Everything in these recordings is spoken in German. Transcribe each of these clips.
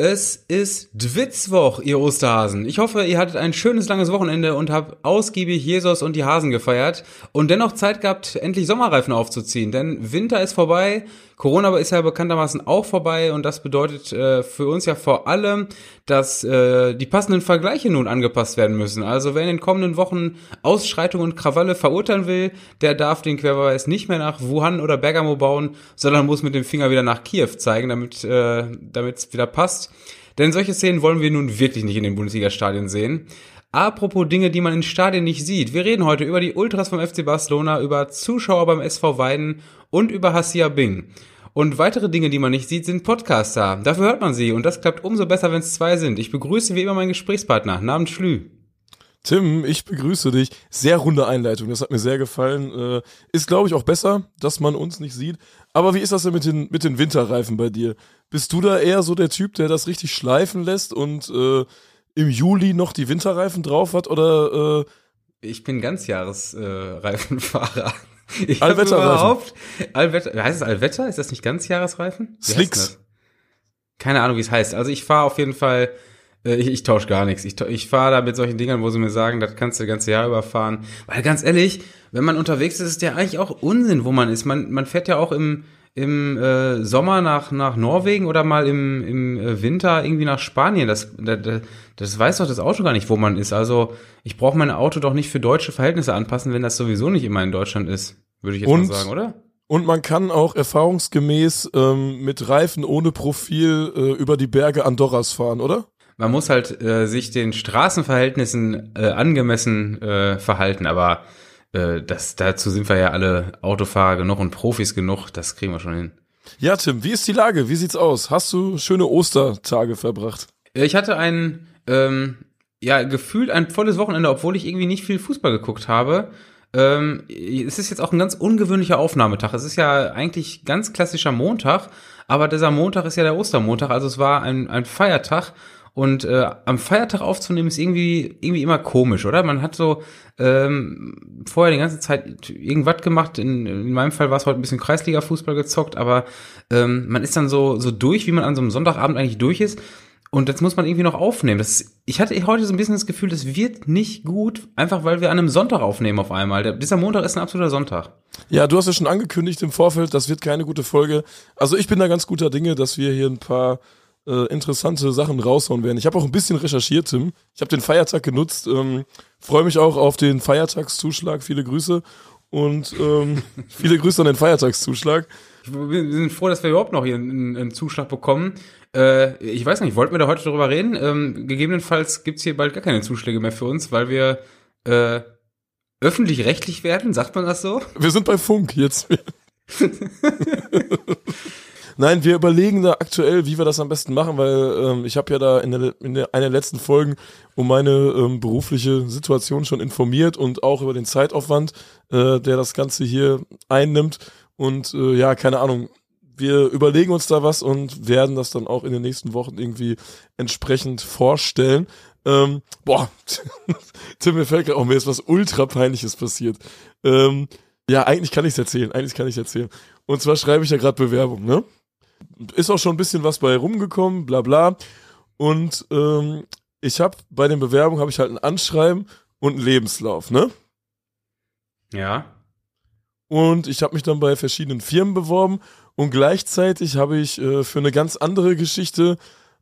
Es ist Dwitzwoch, ihr Osterhasen. Ich hoffe, ihr hattet ein schönes langes Wochenende und habt ausgiebig Jesus und die Hasen gefeiert und dennoch Zeit gehabt, endlich Sommerreifen aufzuziehen. Denn Winter ist vorbei, Corona ist ja bekanntermaßen auch vorbei und das bedeutet äh, für uns ja vor allem, dass äh, die passenden Vergleiche nun angepasst werden müssen. Also wer in den kommenden Wochen Ausschreitungen und Krawalle verurteilen will, der darf den Querverweis nicht mehr nach Wuhan oder Bergamo bauen, sondern muss mit dem Finger wieder nach Kiew zeigen, damit äh, es wieder passt. Denn solche Szenen wollen wir nun wirklich nicht in den Bundesliga-Stadien sehen. Apropos Dinge, die man in Stadien nicht sieht. Wir reden heute über die Ultras vom FC Barcelona, über Zuschauer beim SV Weiden und über Hassia Bing. Und weitere Dinge, die man nicht sieht, sind Podcaster. Dafür hört man sie und das klappt umso besser, wenn es zwei sind. Ich begrüße wie immer meinen Gesprächspartner, Namens Schlü. Tim, ich begrüße dich. Sehr runde Einleitung, das hat mir sehr gefallen. Äh, ist, glaube ich, auch besser, dass man uns nicht sieht. Aber wie ist das denn mit den, mit den Winterreifen bei dir? Bist du da eher so der Typ, der das richtig schleifen lässt und äh, im Juli noch die Winterreifen drauf hat oder äh ich bin Ganzjahresreifenfahrer. Äh, ich überhaupt Allwetter, heißt es Allwetter? Ist das nicht Ganzjahresreifen? Slicks. Keine Ahnung, wie es heißt. Also ich fahre auf jeden Fall ich, ich tausche gar nichts. Ich, ich fahre da mit solchen Dingern, wo sie mir sagen, das kannst du das ganze Jahr überfahren. Weil ganz ehrlich, wenn man unterwegs ist, ist es ja eigentlich auch Unsinn, wo man ist. Man, man fährt ja auch im, im äh, Sommer nach, nach Norwegen oder mal im, im äh, Winter irgendwie nach Spanien. Das, das, das weiß doch das Auto gar nicht, wo man ist. Also ich brauche mein Auto doch nicht für deutsche Verhältnisse anpassen, wenn das sowieso nicht immer in Deutschland ist, würde ich jetzt und, mal sagen, oder? Und man kann auch erfahrungsgemäß ähm, mit Reifen ohne Profil äh, über die Berge Andorras fahren, oder? Man muss halt äh, sich den Straßenverhältnissen äh, angemessen äh, verhalten, aber äh, das, dazu sind wir ja alle Autofahrer genug und Profis genug, das kriegen wir schon hin. Ja, Tim, wie ist die Lage? Wie sieht's aus? Hast du schöne Ostertage verbracht? Ich hatte ein, ähm, ja, gefühlt ein volles Wochenende, obwohl ich irgendwie nicht viel Fußball geguckt habe. Ähm, es ist jetzt auch ein ganz ungewöhnlicher Aufnahmetag. Es ist ja eigentlich ganz klassischer Montag, aber dieser Montag ist ja der Ostermontag, also es war ein, ein Feiertag und äh, am Feiertag aufzunehmen ist irgendwie irgendwie immer komisch, oder? Man hat so ähm, vorher die ganze Zeit irgendwas gemacht. In, in meinem Fall war es heute ein bisschen Kreisliga-Fußball gezockt, aber ähm, man ist dann so so durch, wie man an so einem Sonntagabend eigentlich durch ist. Und das muss man irgendwie noch aufnehmen. Das, ich hatte heute so ein bisschen das Gefühl, das wird nicht gut, einfach weil wir an einem Sonntag aufnehmen auf einmal. Der, dieser Montag ist ein absoluter Sonntag. Ja, du hast ja schon angekündigt im Vorfeld, das wird keine gute Folge. Also ich bin da ganz guter Dinge, dass wir hier ein paar äh, interessante Sachen raushauen werden. Ich habe auch ein bisschen recherchiert, Tim. Ich habe den Feiertag genutzt. Ähm, Freue mich auch auf den Feiertagszuschlag. Viele Grüße und ähm, viele Grüße an den Feiertagszuschlag. Wir sind froh, dass wir überhaupt noch hier einen, einen Zuschlag bekommen. Äh, ich weiß nicht, wollten wir da heute drüber reden? Ähm, gegebenenfalls gibt's hier bald gar keine Zuschläge mehr für uns, weil wir äh, öffentlich-rechtlich werden, sagt man das so? Wir sind bei Funk jetzt. Nein, wir überlegen da aktuell, wie wir das am besten machen, weil ähm, ich habe ja da in, der, in der, einer der letzten Folgen um meine ähm, berufliche Situation schon informiert und auch über den Zeitaufwand, äh, der das Ganze hier einnimmt. Und äh, ja, keine Ahnung, wir überlegen uns da was und werden das dann auch in den nächsten Wochen irgendwie entsprechend vorstellen. Ähm, boah, Tim, mir fällt gerade auch, mir ist was ultra peinliches passiert. Ähm, ja, eigentlich kann ich es erzählen, eigentlich kann ich erzählen. Und zwar schreibe ich ja gerade Bewerbung, ne? Ist auch schon ein bisschen was bei rumgekommen, bla bla. Und ähm, ich habe bei den Bewerbungen habe ich halt ein Anschreiben und einen Lebenslauf, ne? Ja. Und ich habe mich dann bei verschiedenen Firmen beworben und gleichzeitig habe ich äh, für eine ganz andere Geschichte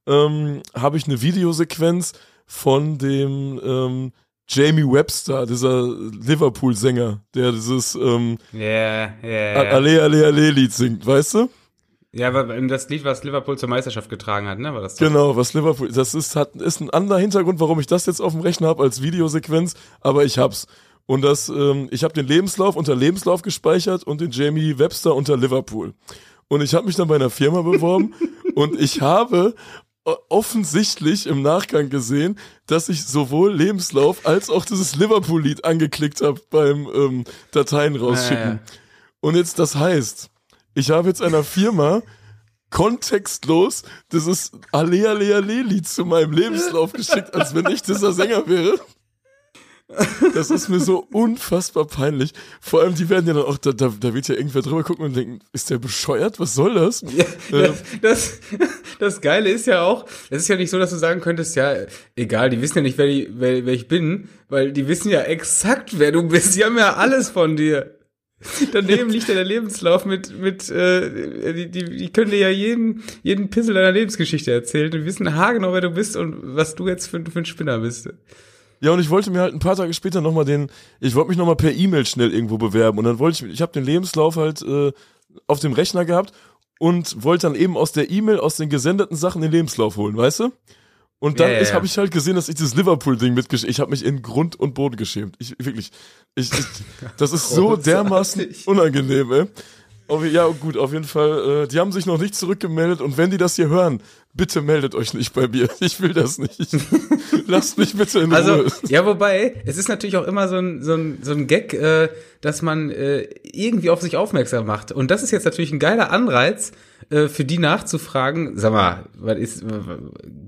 ähm, habe ich eine Videosequenz von dem ähm, Jamie Webster, dieser Liverpool-Sänger, der dieses ähm, yeah, yeah. Alle, Alle, Alle Lied singt, weißt du? Ja, das Lied, was Liverpool zur Meisterschaft getragen hat, ne? War das doch? Genau, was Liverpool. Das ist, hat, ist ein anderer Hintergrund, warum ich das jetzt auf dem Rechner habe als Videosequenz, aber ich hab's. Und das, ähm, ich habe den Lebenslauf unter Lebenslauf gespeichert und den Jamie Webster unter Liverpool. Und ich habe mich dann bei einer Firma beworben und ich habe offensichtlich im Nachgang gesehen, dass ich sowohl Lebenslauf als auch dieses Liverpool-Lied angeklickt habe beim ähm, Dateien rausschicken. Naja. Und jetzt das heißt, ich habe jetzt einer Firma kontextlos dieses Ale Ale Ale Lied zu meinem Lebenslauf geschickt, als wenn ich dieser Sänger wäre. Das ist mir so unfassbar peinlich. Vor allem, die werden ja dann auch, da, da, da wird ja irgendwer drüber gucken und denken, ist der bescheuert? Was soll das? Ja, äh, das, das Geile ist ja auch, es ist ja nicht so, dass du sagen könntest, ja, egal, die wissen ja nicht, wer, die, wer, wer ich bin, weil die wissen ja exakt, wer du bist. Die haben ja alles von dir. Daneben liegt ja der Lebenslauf mit, mit äh, die, die, die können dir ja jeden, jeden Pissel deiner Lebensgeschichte erzählen und wissen haargenau, wer du bist und was du jetzt für, für ein Spinner bist. Ja, und ich wollte mir halt ein paar Tage später nochmal den, ich wollte mich nochmal per E-Mail schnell irgendwo bewerben und dann wollte ich, ich habe den Lebenslauf halt äh, auf dem Rechner gehabt und wollte dann eben aus der E-Mail, aus den gesendeten Sachen den Lebenslauf holen, weißt du? Und dann ja, ja, habe ich halt gesehen, dass ich das Liverpool-Ding mitgeschrieben Ich habe mich in Grund und Boden geschämt. Ich wirklich. Ich, ich, das ist so dermaßen unangenehm, ey. Ja, gut, auf jeden Fall. Äh, die haben sich noch nicht zurückgemeldet und wenn die das hier hören, bitte meldet euch nicht bei mir. Ich will das nicht. Lasst mich bitte in also, Ruhe. Also, ja, wobei, es ist natürlich auch immer so ein, so ein, so ein Gag, äh, dass man äh, irgendwie auf sich aufmerksam macht. Und das ist jetzt natürlich ein geiler Anreiz, äh, für die nachzufragen, sag mal, was ist,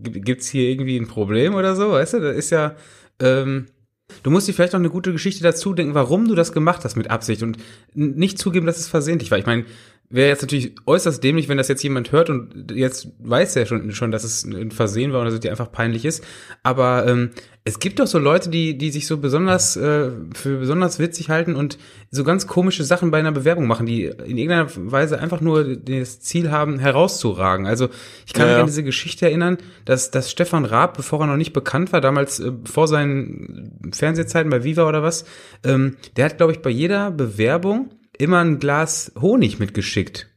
gibt's hier irgendwie ein Problem oder so, weißt du? Das ist ja, ähm, Du musst dir vielleicht noch eine gute Geschichte dazu denken, warum du das gemacht hast mit Absicht und nicht zugeben, dass es versehentlich war. Ich meine, wäre jetzt natürlich äußerst dämlich, wenn das jetzt jemand hört und jetzt weiß er schon, schon dass es ein Versehen war oder dass es dir einfach peinlich ist. Aber ähm, es gibt doch so Leute, die, die sich so besonders äh, für besonders witzig halten und so ganz komische Sachen bei einer Bewerbung machen, die in irgendeiner Weise einfach nur das Ziel haben, herauszuragen. Also ich kann ja, mich an diese Geschichte erinnern, dass, dass Stefan Raab, bevor er noch nicht bekannt war, damals äh, vor seinen Fernsehzeiten bei Viva oder was, ähm, der hat, glaube ich, bei jeder Bewerbung immer ein Glas Honig mitgeschickt.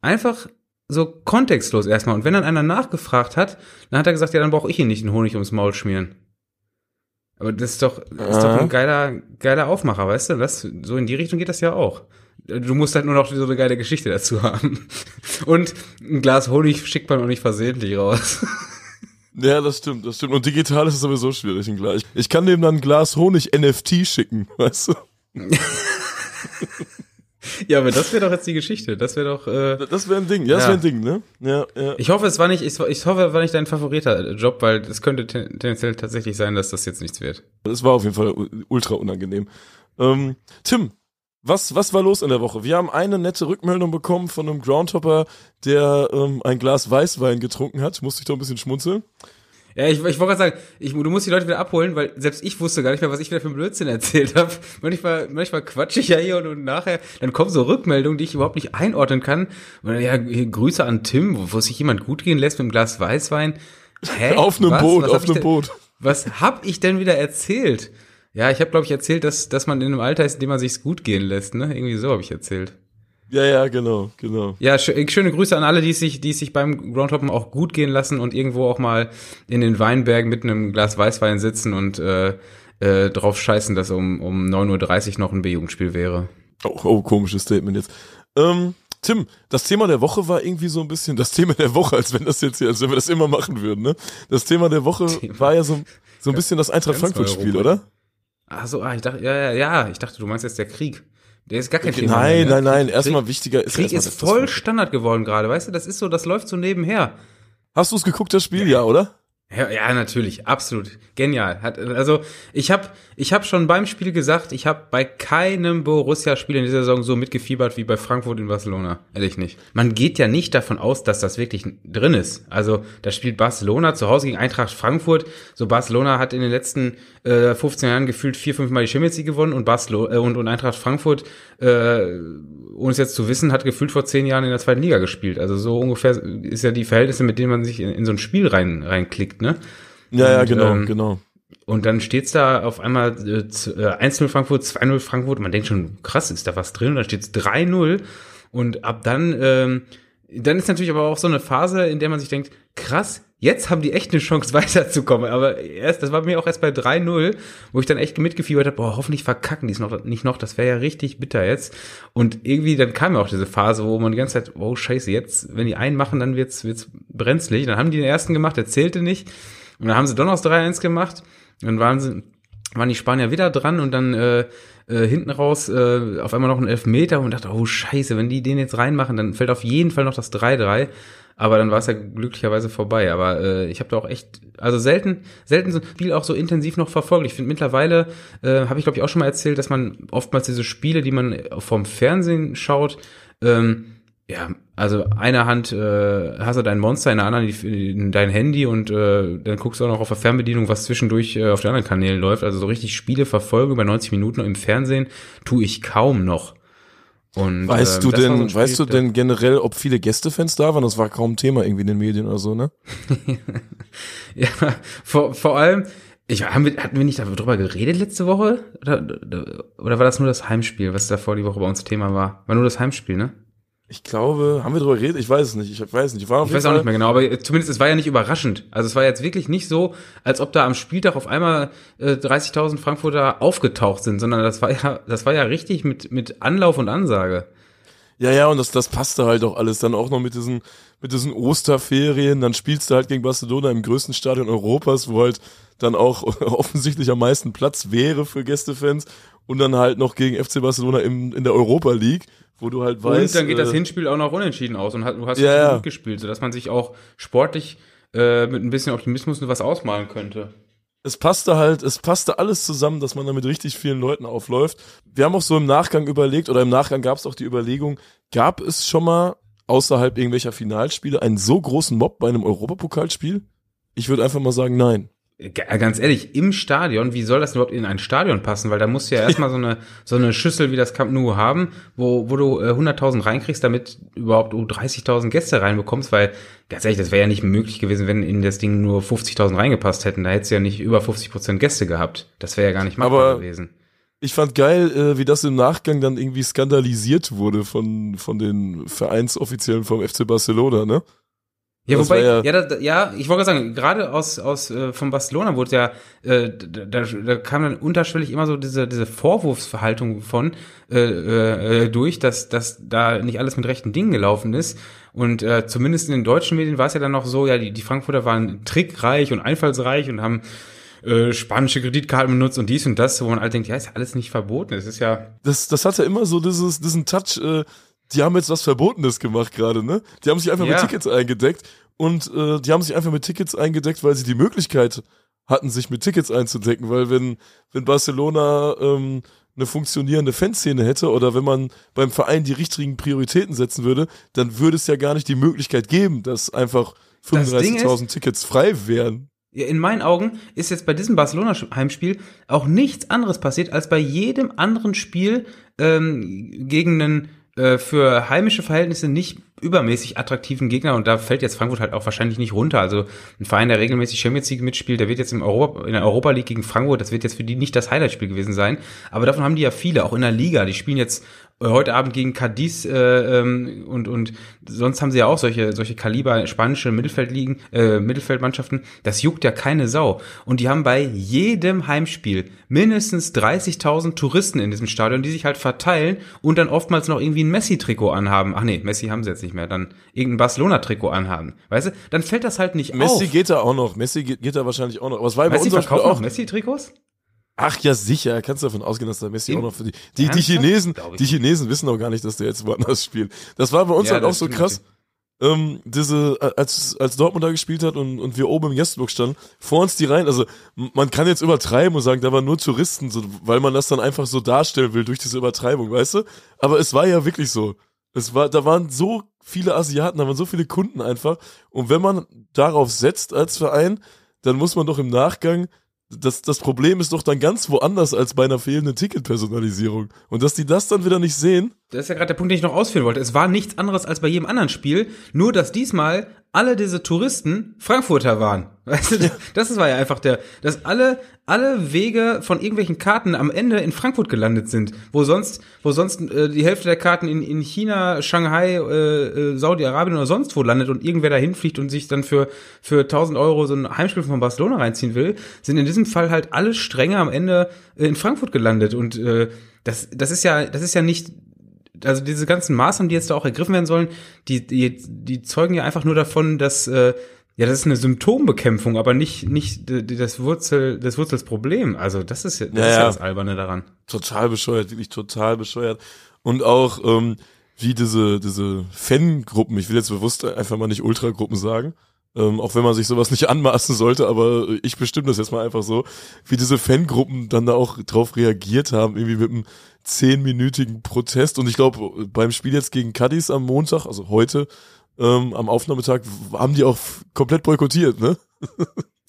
Einfach so kontextlos erstmal. Und wenn dann einer nachgefragt hat, dann hat er gesagt, ja, dann brauche ich ihn nicht einen Honig ums Maul schmieren. Aber das ist doch, das ist doch ein geiler, geiler Aufmacher, weißt du? Das, so in die Richtung geht das ja auch. Du musst halt nur noch so eine geile Geschichte dazu haben. Und ein Glas Honig schickt man auch nicht versehentlich raus. Ja, das stimmt, das stimmt. Und digital ist es sowieso schwierig. Ich kann dem dann ein Glas Honig NFT schicken, weißt du? Ja, aber das wäre doch jetzt die Geschichte. Das wäre doch. Äh, das wäre ein Ding. Ja, das wäre ein Ding, ne? Ja, ja. Ich hoffe, es war nicht. Ich, ich hoffe, es war nicht dein favoriter Job, weil es könnte tendenziell tatsächlich sein, dass das jetzt nichts wird. Es war auf jeden Fall ultra unangenehm. Ähm, Tim, was, was war los in der Woche? Wir haben eine nette Rückmeldung bekommen von einem Groundhopper, der ähm, ein Glas Weißwein getrunken hat. Musste ich doch ein bisschen schmunzeln. Ja, ich, ich wollte gerade sagen, ich, du musst die Leute wieder abholen, weil selbst ich wusste gar nicht mehr, was ich wieder für einen Blödsinn erzählt habe. Manchmal, manchmal quatsche ich ja hier und, und nachher, dann kommen so Rückmeldungen, die ich überhaupt nicht einordnen kann. Und ja, Grüße an Tim, wo, wo sich jemand gut gehen lässt mit einem Glas Weißwein. Hä? auf einem was? Boot, was auf einem Boot. Was hab ich denn wieder erzählt? Ja, ich habe glaube ich erzählt, dass, dass man in einem Alter ist, in dem man sich's gut gehen lässt, ne? Irgendwie so habe ich erzählt. Ja, ja, genau, genau. Ja, schöne Grüße an alle, die sich, die sich beim Groundhoppen auch gut gehen lassen und irgendwo auch mal in den Weinbergen mit einem Glas Weißwein sitzen und äh, äh, drauf scheißen, dass um, um 9.30 Uhr noch ein B-Jugendspiel wäre. Oh, oh, komisches Statement jetzt. Ähm, Tim, das Thema der Woche war irgendwie so ein bisschen das Thema der Woche, als wenn das jetzt hier, als wenn wir das immer machen würden, ne? Das Thema der Woche Thema. war ja so, so ein bisschen das Eintracht Frankfurt-Spiel, oder? Ach so, ah, ich dachte, ja, ja, ja, ich dachte, du meinst jetzt der Krieg. Der ist gar kein Thema. Nein, nein, nein. Erstmal wichtiger ist. Krieg ist voll Standard geworden gerade, weißt du? Das ist so, das läuft so nebenher. Hast du es geguckt, das Spiel? Ja, ja oder? Ja, ja, natürlich, absolut. Genial. Also ich habe ich hab schon beim Spiel gesagt, ich habe bei keinem Borussia-Spiel in dieser Saison so mitgefiebert wie bei Frankfurt in Barcelona. Ehrlich nicht. Man geht ja nicht davon aus, dass das wirklich drin ist. Also da spielt Barcelona zu Hause gegen Eintracht Frankfurt. So Barcelona hat in den letzten äh, 15 Jahren gefühlt vier, fünf Mal die Champions League gewonnen und, Barcelona, äh, und, und Eintracht Frankfurt, äh, ohne es jetzt zu wissen, hat gefühlt vor zehn Jahren in der zweiten Liga gespielt. Also so ungefähr ist ja die Verhältnisse, mit denen man sich in, in so ein Spiel rein reinklickt ne? Ja, und, ja, genau, ähm, genau. Und dann steht's da auf einmal äh, 1-0 äh, Frankfurt, 2-0 Frankfurt. Man denkt schon, krass, ist da was drin? Und dann steht's 3-0. Und ab dann, ähm, dann ist natürlich aber auch so eine Phase, in der man sich denkt, krass, jetzt haben die echt eine Chance weiterzukommen. Aber erst, das war mir auch erst bei 3-0, wo ich dann echt mitgefiebert habe, boah, hoffentlich verkacken die es noch nicht noch, das wäre ja richtig bitter jetzt. Und irgendwie, dann kam ja auch diese Phase, wo man die ganze Zeit, oh scheiße, jetzt, wenn die einen machen, dann wird's, wird's brenzlig. Dann haben die den ersten gemacht, der zählte nicht. Und dann haben sie doch noch 3-1 gemacht. Dann waren sie, waren die Spanier wieder dran und dann äh, äh, hinten raus äh, auf einmal noch ein Elfmeter und dachte, oh scheiße, wenn die den jetzt reinmachen, dann fällt auf jeden Fall noch das 3-3. Aber dann war es ja glücklicherweise vorbei. Aber äh, ich habe da auch echt, also selten, selten so ein Spiel auch so intensiv noch verfolgt. Ich finde mittlerweile, äh, habe ich glaube ich auch schon mal erzählt, dass man oftmals diese Spiele, die man vom Fernsehen schaut, ähm, ja, also eine Hand äh, hast du dein Monster, in der anderen die, dein Handy und äh, dann guckst du auch noch auf der Fernbedienung, was zwischendurch äh, auf den anderen Kanälen läuft. Also so richtig Spiele verfolgen über 90 Minuten im Fernsehen tue ich kaum noch. Und, weißt äh, du denn, so weißt du denn generell, ob viele Gästefans da waren? Das war kaum Thema irgendwie in den Medien oder so, ne? ja, vor, vor allem, ich, haben wir, hatten wir nicht darüber geredet letzte Woche? Oder, oder war das nur das Heimspiel, was davor die Woche bei uns Thema war? War nur das Heimspiel, ne? Ich glaube, haben wir darüber geredet? Ich weiß es nicht. Ich weiß nicht. Ich, war ich weiß auch nicht mehr genau, aber zumindest es war ja nicht überraschend. Also es war jetzt wirklich nicht so, als ob da am Spieltag auf einmal äh, 30.000 Frankfurter aufgetaucht sind, sondern das war ja, das war ja richtig mit mit Anlauf und Ansage. Ja, ja, und das, das passte halt auch alles. Dann auch noch mit diesen, mit diesen Osterferien. Dann spielst du halt gegen Barcelona im größten Stadion Europas, wo halt dann auch offensichtlich am meisten Platz wäre für Gästefans. Und dann halt noch gegen FC Barcelona im, in der Europa League wo du halt weißt. Und dann geht äh, das Hinspiel auch noch unentschieden aus und hat, du hast ja, gut gespielt, sodass man sich auch sportlich äh, mit ein bisschen Optimismus was ausmalen könnte. Es passte halt, es passte alles zusammen, dass man da mit richtig vielen Leuten aufläuft. Wir haben auch so im Nachgang überlegt, oder im Nachgang gab es auch die Überlegung, gab es schon mal außerhalb irgendwelcher Finalspiele einen so großen Mob bei einem Europapokalspiel? Ich würde einfach mal sagen, nein. Äh, ganz ehrlich, im Stadion, wie soll das überhaupt in ein Stadion passen? Weil da musst du ja erstmal so eine, so eine Schüssel wie das Camp Nou haben, wo, wo du äh, 100.000 reinkriegst, damit überhaupt du 30.000 Gäste reinbekommst, weil, ganz ehrlich, das wäre ja nicht möglich gewesen, wenn in das Ding nur 50.000 reingepasst hätten. Da hättest du ja nicht über 50% Gäste gehabt. Das wäre ja gar nicht machbar Aber gewesen. Ich fand geil, äh, wie das im Nachgang dann irgendwie skandalisiert wurde von, von den Vereinsoffiziellen vom FC Barcelona, ne? Ja, das wobei, ja, ja, da, ja, ich wollte sagen, gerade aus, aus äh, von Barcelona wurde ja, äh, da, da kam dann unterschwellig immer so diese, diese Vorwurfsverhaltung von äh, äh, durch, dass, dass da nicht alles mit rechten Dingen gelaufen ist. Und äh, zumindest in den deutschen Medien war es ja dann noch so, ja, die, die Frankfurter waren trickreich und einfallsreich und haben äh, spanische Kreditkarten benutzt und dies und das, wo man halt denkt, ja, ist ja alles nicht verboten. Es ist ja. Das, das hat ja immer so dieses, diesen Touch, äh, die haben jetzt was Verbotenes gemacht gerade, ne? Die haben sich einfach ja. mit Tickets eingedeckt und äh, die haben sich einfach mit Tickets eingedeckt, weil sie die Möglichkeit hatten, sich mit Tickets einzudecken, weil wenn, wenn Barcelona ähm, eine funktionierende Fanszene hätte oder wenn man beim Verein die richtigen Prioritäten setzen würde, dann würde es ja gar nicht die Möglichkeit geben, dass einfach 35.000 Tickets frei wären. Ja, in meinen Augen ist jetzt bei diesem Barcelona-Heimspiel auch nichts anderes passiert als bei jedem anderen Spiel ähm, gegen einen äh, für heimische Verhältnisse nicht übermäßig attraktiven Gegner und da fällt jetzt Frankfurt halt auch wahrscheinlich nicht runter. Also ein Verein, der regelmäßig Champions League mitspielt, der wird jetzt im Europa, in der Europa League gegen Frankfurt, das wird jetzt für die nicht das Highlight-Spiel gewesen sein. Aber davon haben die ja viele, auch in der Liga. Die spielen jetzt heute Abend gegen Cadiz äh, ähm, und und sonst haben sie ja auch solche solche Kaliber spanische Mittelfeldligen äh, Mittelfeldmannschaften. Das juckt ja keine Sau und die haben bei jedem Heimspiel mindestens 30.000 Touristen in diesem Stadion, die sich halt verteilen und dann oftmals noch irgendwie ein Messi-Trikot anhaben. Ach nee, Messi haben sie jetzt nicht mehr. Dann irgendein Barcelona-Trikot anhaben. Weißt du? Dann fällt das halt nicht Messi auf. Messi geht da auch noch. Messi geht, geht da wahrscheinlich auch noch. Aber es war Messi bei unserem verkauft auch Messi-Trikots? Ach ja, sicher. Kannst du davon ausgehen, dass der Messi In, auch noch für die, die, die Chinesen, die Chinesen wissen auch gar nicht, dass der jetzt woanders spielt. Das war bei uns ja, halt auch so krass. Ähm, diese, als, als Dortmund da gespielt hat und, und wir oben im Gästeburg standen, vor uns die Reihen, also man kann jetzt übertreiben und sagen, da waren nur Touristen, so, weil man das dann einfach so darstellen will durch diese Übertreibung, weißt du? Aber es war ja wirklich so. Es war, da waren so viele Asiaten, da waren so viele Kunden einfach. Und wenn man darauf setzt als Verein, dann muss man doch im Nachgang das, das Problem ist doch dann ganz woanders als bei einer fehlenden Ticketpersonalisierung. Und dass die das dann wieder nicht sehen. Das ist ja gerade der Punkt, den ich noch ausführen wollte. Es war nichts anderes als bei jedem anderen Spiel, nur dass diesmal alle diese Touristen Frankfurter waren. Weißt du, das war ja einfach der, dass alle, alle Wege von irgendwelchen Karten am Ende in Frankfurt gelandet sind, wo sonst, wo sonst äh, die Hälfte der Karten in, in China, Shanghai, äh, äh, Saudi-Arabien oder sonst wo landet und irgendwer da hinfliegt und sich dann für, für 1000 Euro so ein Heimspiel von Barcelona reinziehen will, sind in diesem Fall halt alle Stränge am Ende äh, in Frankfurt gelandet und äh, das, das ist ja, das ist ja nicht also diese ganzen Maßnahmen, die jetzt da auch ergriffen werden sollen, die, die, die zeugen ja einfach nur davon, dass äh, ja, das ist eine Symptombekämpfung, aber nicht, nicht das Wurzel, das Wurzelsproblem. Also das ist, das ja, ist ja das Alberne daran. Total bescheuert, wirklich total bescheuert. Und auch, ähm, wie diese, diese Fangruppen, ich will jetzt bewusst einfach mal nicht Ultragruppen sagen, ähm, auch wenn man sich sowas nicht anmaßen sollte, aber ich bestimme das jetzt mal einfach so, wie diese Fangruppen dann da auch drauf reagiert haben, irgendwie mit einem zehnminütigen Protest. Und ich glaube, beim Spiel jetzt gegen Cadiz am Montag, also heute, ähm, am Aufnahmetag, haben die auch komplett boykottiert, ne?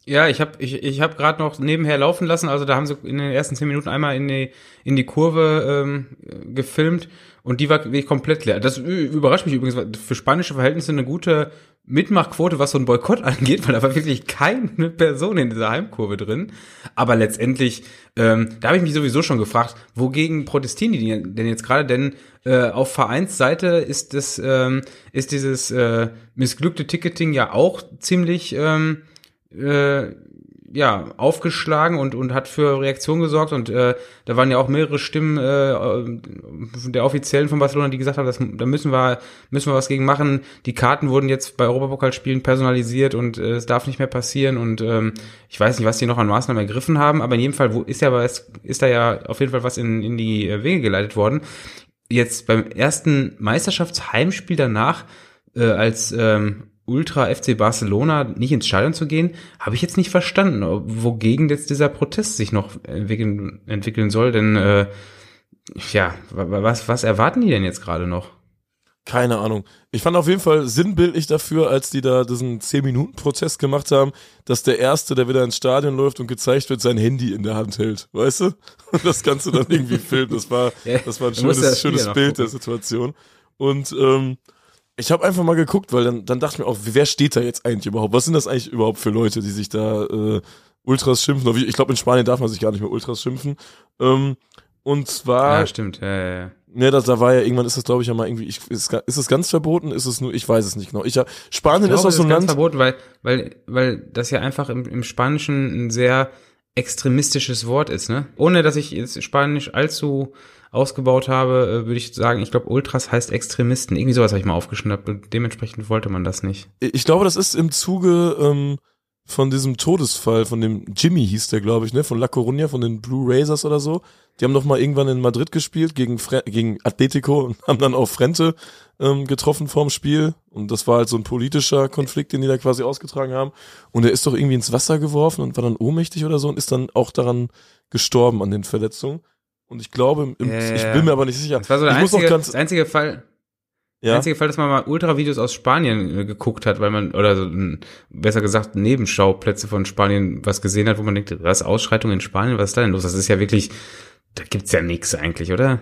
Ja, ich habe ich, ich hab gerade noch nebenher laufen lassen. Also da haben sie in den ersten zehn Minuten einmal in die, in die Kurve ähm, gefilmt und die war komplett leer. Das überrascht mich übrigens, für spanische Verhältnisse eine gute Mitmachquote, was so ein Boykott angeht, weil da war wirklich keine Person in dieser Heimkurve drin. Aber letztendlich, ähm, da habe ich mich sowieso schon gefragt, wogegen protestieren die denn jetzt gerade? Denn äh, auf Vereinsseite ist das, ähm, ist dieses äh, missglückte Ticketing ja auch ziemlich ähm, äh, ja, aufgeschlagen und, und hat für Reaktion gesorgt und äh, da waren ja auch mehrere Stimmen äh, der Offiziellen von Barcelona, die gesagt haben, das, da müssen wir, müssen wir was gegen machen. Die Karten wurden jetzt bei Europapokalspielen personalisiert und äh, es darf nicht mehr passieren und ähm, ich weiß nicht, was die noch an Maßnahmen ergriffen haben, aber in jedem Fall wo ist ja was, ist da ja auf jeden Fall was in, in die Wege geleitet worden. Jetzt beim ersten Meisterschaftsheimspiel danach, äh, als ähm, Ultra FC Barcelona nicht ins Stadion zu gehen, habe ich jetzt nicht verstanden, wogegen jetzt dieser Protest sich noch entwickeln, entwickeln soll. Denn äh, ja, was, was erwarten die denn jetzt gerade noch? Keine Ahnung. Ich fand auf jeden Fall sinnbildlich dafür, als die da diesen 10-Minuten-Prozess gemacht haben, dass der Erste, der wieder ins Stadion läuft und gezeigt wird, sein Handy in der Hand hält. Weißt du? Und das Ganze dann irgendwie filmt. Das war, das war ein schönes, schönes Bild der Situation. Und ähm, ich habe einfach mal geguckt, weil dann, dann dachte ich mir auch, wer steht da jetzt eigentlich überhaupt? Was sind das eigentlich überhaupt für Leute, die sich da äh, Ultras schimpfen? Ich glaube, in Spanien darf man sich gar nicht mehr Ultras schimpfen. Ähm, und zwar. Ja, stimmt. Ja, ja, ja. Ne, das, da war ja irgendwann ist das glaube ich ja mal irgendwie ich, ist, ist es ganz verboten ist es nur ich weiß es nicht genau ich Spanien ich glaube, ist auch so ein Land verboten weil weil weil das ja einfach im, im Spanischen ein sehr extremistisches Wort ist ne ohne dass ich jetzt Spanisch allzu ausgebaut habe, äh, würde ich sagen, ich glaube, Ultras heißt Extremisten. Irgendwie sowas habe ich mal aufgeschnappt und dementsprechend wollte man das nicht. Ich glaube, das ist im Zuge ähm, von diesem Todesfall, von dem Jimmy hieß der, glaube ich, ne, von La Coruña, von den Blue Razors oder so. Die haben noch mal irgendwann in Madrid gespielt gegen, Fre gegen Atletico und haben dann auch Frente ähm, getroffen vorm Spiel. Und das war halt so ein politischer Konflikt, den die da quasi ausgetragen haben. Und er ist doch irgendwie ins Wasser geworfen und war dann ohnmächtig oder so und ist dann auch daran gestorben an den Verletzungen. Und ich glaube, im, ja, ich bin mir aber nicht sicher. Das war so der ich einzige, ganz, einzige Fall. Ja. Der einzige Fall, dass man mal Ultra-Videos aus Spanien äh, geguckt hat, weil man, oder so, besser gesagt, Nebenschauplätze von Spanien was gesehen hat, wo man denkt, was, Ausschreitung in Spanien, was ist da denn los? Das ist ja wirklich, da gibt's ja nix eigentlich, oder?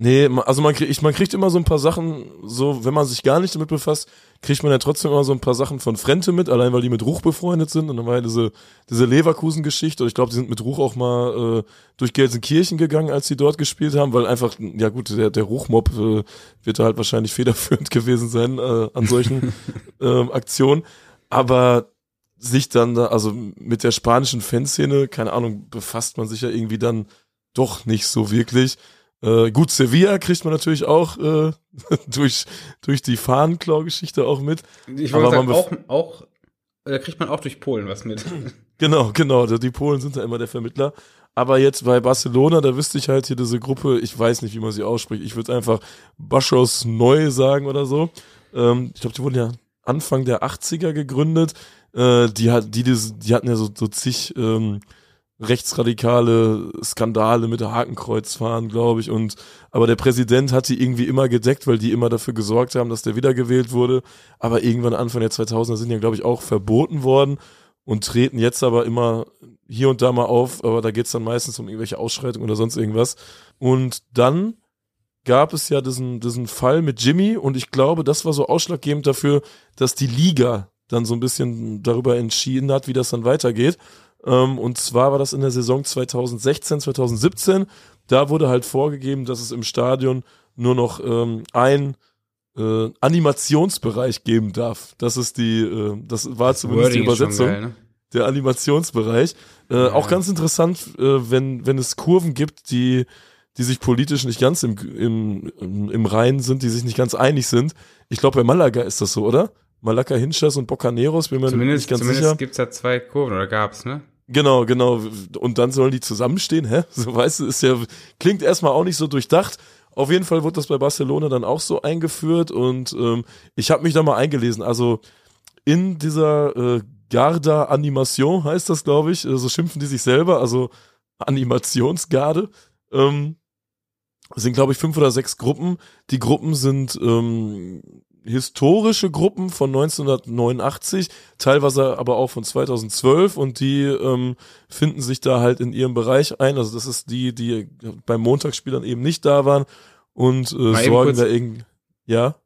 Nee, also man, kriegt, man kriegt immer so ein paar Sachen, so, wenn man sich gar nicht damit befasst, kriegt man ja trotzdem immer so ein paar Sachen von Frente mit, allein weil die mit Ruch befreundet sind. Und dann war ja diese, diese Leverkusen-Geschichte. Und ich glaube, die sind mit Ruch auch mal äh, durch Gelsenkirchen gegangen, als sie dort gespielt haben, weil einfach, ja gut, der, der Ruchmob äh, wird da halt wahrscheinlich federführend gewesen sein äh, an solchen äh, Aktionen. Aber sich dann da, also mit der spanischen Fanszene, keine Ahnung, befasst man sich ja irgendwie dann doch nicht so wirklich. Äh, gut, Sevilla kriegt man natürlich auch äh, durch, durch die Fahnenklau-Geschichte auch mit. Ich wollte sagen, auch, auch, da äh, kriegt man auch durch Polen was mit. Genau, genau. Die Polen sind da immer der Vermittler. Aber jetzt bei Barcelona, da wüsste ich halt hier diese Gruppe, ich weiß nicht, wie man sie ausspricht. Ich würde einfach Baschos Neu sagen oder so. Ähm, ich glaube, die wurden ja Anfang der 80er gegründet. Äh, die, hat, die, die, die hatten ja so, so zig ähm, rechtsradikale Skandale mit der Hakenkreuz fahren, glaube ich. Und aber der Präsident hat die irgendwie immer gedeckt, weil die immer dafür gesorgt haben, dass der wiedergewählt wurde. Aber irgendwann Anfang der 2000er sind ja, glaube ich, auch verboten worden und treten jetzt aber immer hier und da mal auf. Aber da geht's dann meistens um irgendwelche Ausschreitungen oder sonst irgendwas. Und dann gab es ja diesen, diesen Fall mit Jimmy und ich glaube, das war so ausschlaggebend dafür, dass die Liga dann so ein bisschen darüber entschieden hat, wie das dann weitergeht. Ähm, und zwar war das in der Saison 2016, 2017. Da wurde halt vorgegeben, dass es im Stadion nur noch ähm, ein äh, Animationsbereich geben darf. Das ist die, äh, das war zumindest die Übersetzung. Geil, ne? Der Animationsbereich. Äh, ja. Auch ganz interessant, äh, wenn, wenn es Kurven gibt, die, die sich politisch nicht ganz im, im, im Reinen sind, die sich nicht ganz einig sind. Ich glaube, bei Malaga ist das so, oder? Malaca Hinchas und Bocaneros, bin mir zumindest, nicht ganz zumindest sicher. Zumindest gibt's ja zwei Kurven, oder gab's, ne? Genau, genau. Und dann sollen die zusammenstehen, hä? So weißt du, ist ja, klingt erstmal auch nicht so durchdacht. Auf jeden Fall wurde das bei Barcelona dann auch so eingeführt und ähm, ich habe mich da mal eingelesen. Also in dieser äh, Garda Animation heißt das, glaube ich, so schimpfen die sich selber, also Animationsgarde. Ähm, sind, glaube ich, fünf oder sechs Gruppen. Die Gruppen sind ähm, historische Gruppen von 1989, teilweise aber auch von 2012 und die ähm, finden sich da halt in ihrem Bereich ein. Also das ist die, die beim Montagsspiel eben nicht da waren und äh, sorgen da irgendwie. Ja.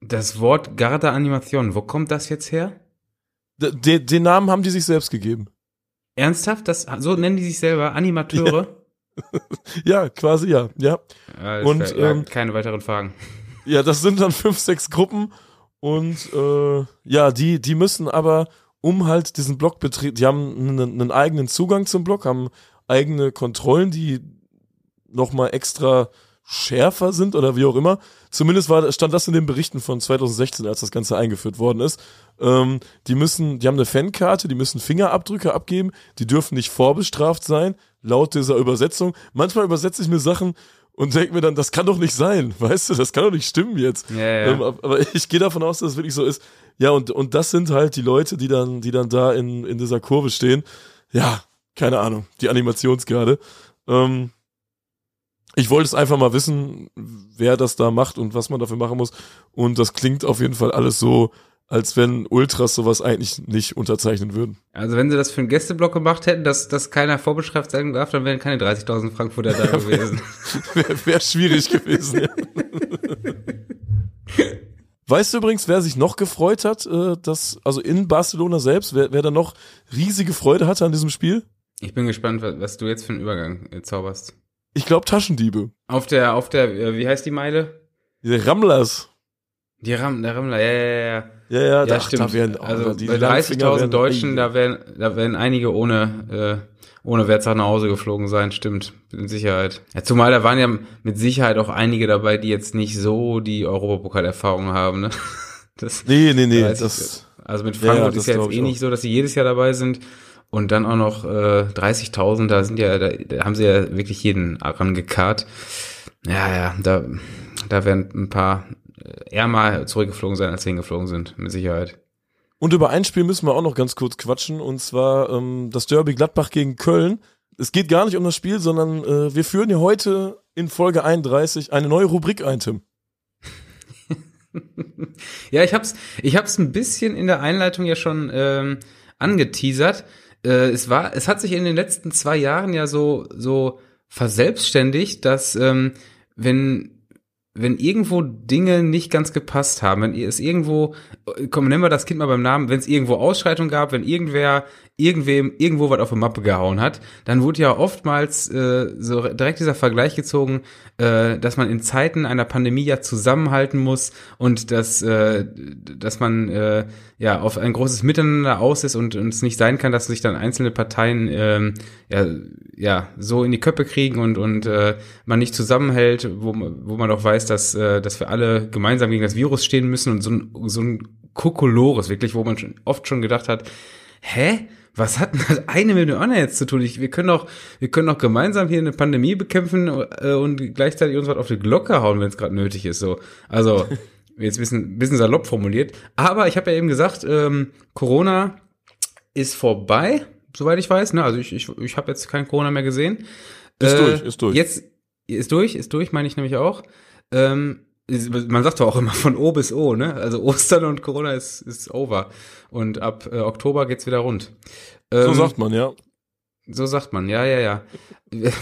Das Wort Garda Animation, wo kommt das jetzt her? D den Namen haben die sich selbst gegeben. Ernsthaft? Das, so nennen die sich selber Animateure? Ja, ja quasi ja, ja. Alles und klar, ähm, keine weiteren Fragen. Ja, das sind dann fünf, sechs Gruppen und äh, ja, die, die müssen aber um halt diesen Blockbetrieb, die haben einen, einen eigenen Zugang zum Block, haben eigene Kontrollen, die nochmal extra schärfer sind oder wie auch immer. Zumindest war, stand das in den Berichten von 2016, als das Ganze eingeführt worden ist. Ähm, die müssen, die haben eine Fankarte, die müssen Fingerabdrücke abgeben, die dürfen nicht vorbestraft sein, laut dieser Übersetzung. Manchmal übersetze ich mir Sachen und denke mir dann, das kann doch nicht sein, weißt du, das kann doch nicht stimmen jetzt. Ja, ja. Ähm, aber ich gehe davon aus, dass es wirklich so ist. Ja, und, und das sind halt die Leute, die dann, die dann da in, in dieser Kurve stehen. Ja, keine Ahnung, die Animationsgarde. Ähm, ich wollte es einfach mal wissen, wer das da macht und was man dafür machen muss. Und das klingt auf jeden Fall alles so, als wenn Ultras sowas eigentlich nicht unterzeichnen würden. Also wenn sie das für einen Gästeblock gemacht hätten, dass, dass keiner vorbeschreibt sein darf, dann wären keine 30.000 Frankfurter da gewesen. Wäre wär schwierig gewesen. Ja. Weißt du übrigens, wer sich noch gefreut hat, äh, dass, also in Barcelona selbst, wer, wer da noch riesige Freude hatte an diesem Spiel? Ich bin gespannt, was du jetzt für einen Übergang äh, zauberst. Ich glaube Taschendiebe. Auf der, auf der, äh, wie heißt die Meile? Die Ramlers. Die Ram, der Rammler, ja, ja, ja. Ja, ja, ja stimmt. Da werden, also bei 30.000 Deutschen, da werden, da werden einige ohne, äh, ohne Wertsache nach Hause geflogen sein, stimmt, mit Sicherheit. Ja, zumal da waren ja mit Sicherheit auch einige dabei, die jetzt nicht so die Europapokal-Erfahrung haben, ne? Das, nee, nee, nee, das, also mit Frankfurt ja, ist ja jetzt eh nicht so, dass sie jedes Jahr dabei sind. Und dann auch noch äh, 30.000, da sind ja, da, da haben sie ja wirklich jeden rangekarrt. Ja, ja, da, da werden ein paar eher mal zurückgeflogen sein, als hingeflogen sind, mit Sicherheit. Und über ein Spiel müssen wir auch noch ganz kurz quatschen, und zwar ähm, das Derby Gladbach gegen Köln. Es geht gar nicht um das Spiel, sondern äh, wir führen hier heute in Folge 31 eine neue Rubrik ein, Tim. ja, ich hab's, ich hab's ein bisschen in der Einleitung ja schon ähm, angeteasert äh, es war, es hat sich in den letzten zwei Jahren ja so, so verselbstständigt, dass ähm, wenn wenn irgendwo Dinge nicht ganz gepasst haben, wenn es irgendwo, komm, nennen wir das Kind mal beim Namen, wenn es irgendwo Ausschreitung gab, wenn irgendwer irgendwem irgendwo was auf die Mappe gehauen hat, dann wurde ja oftmals äh, so direkt dieser Vergleich gezogen, äh, dass man in Zeiten einer Pandemie ja zusammenhalten muss und dass, äh, dass man äh, ja auf ein großes Miteinander aus ist und, und es nicht sein kann, dass sich dann einzelne Parteien äh, ja, ja so in die Köpfe kriegen und, und äh, man nicht zusammenhält, wo, wo man doch weiß, dass, äh, dass wir alle gemeinsam gegen das Virus stehen müssen und so ein, so ein Kokolores, wirklich, wo man schon oft schon gedacht hat, hä? was hat das eine mit dem anderen jetzt zu tun? Ich, wir können doch, wir können doch gemeinsam hier eine Pandemie bekämpfen äh, und gleichzeitig uns was auf die Glocke hauen, wenn es gerade nötig ist. So, also jetzt ein bisschen, bisschen salopp formuliert. Aber ich habe ja eben gesagt, ähm, Corona ist vorbei, soweit ich weiß. Ne? Also ich, ich, ich habe jetzt kein Corona mehr gesehen. Ist äh, durch, ist durch. Jetzt ist durch, ist durch, meine ich nämlich auch. Ähm, man sagt doch auch immer von O bis O, ne? Also Ostern und Corona ist, ist over. Und ab äh, Oktober geht's wieder rund. Ähm, so sagt man, ja. So sagt man, ja, ja, ja.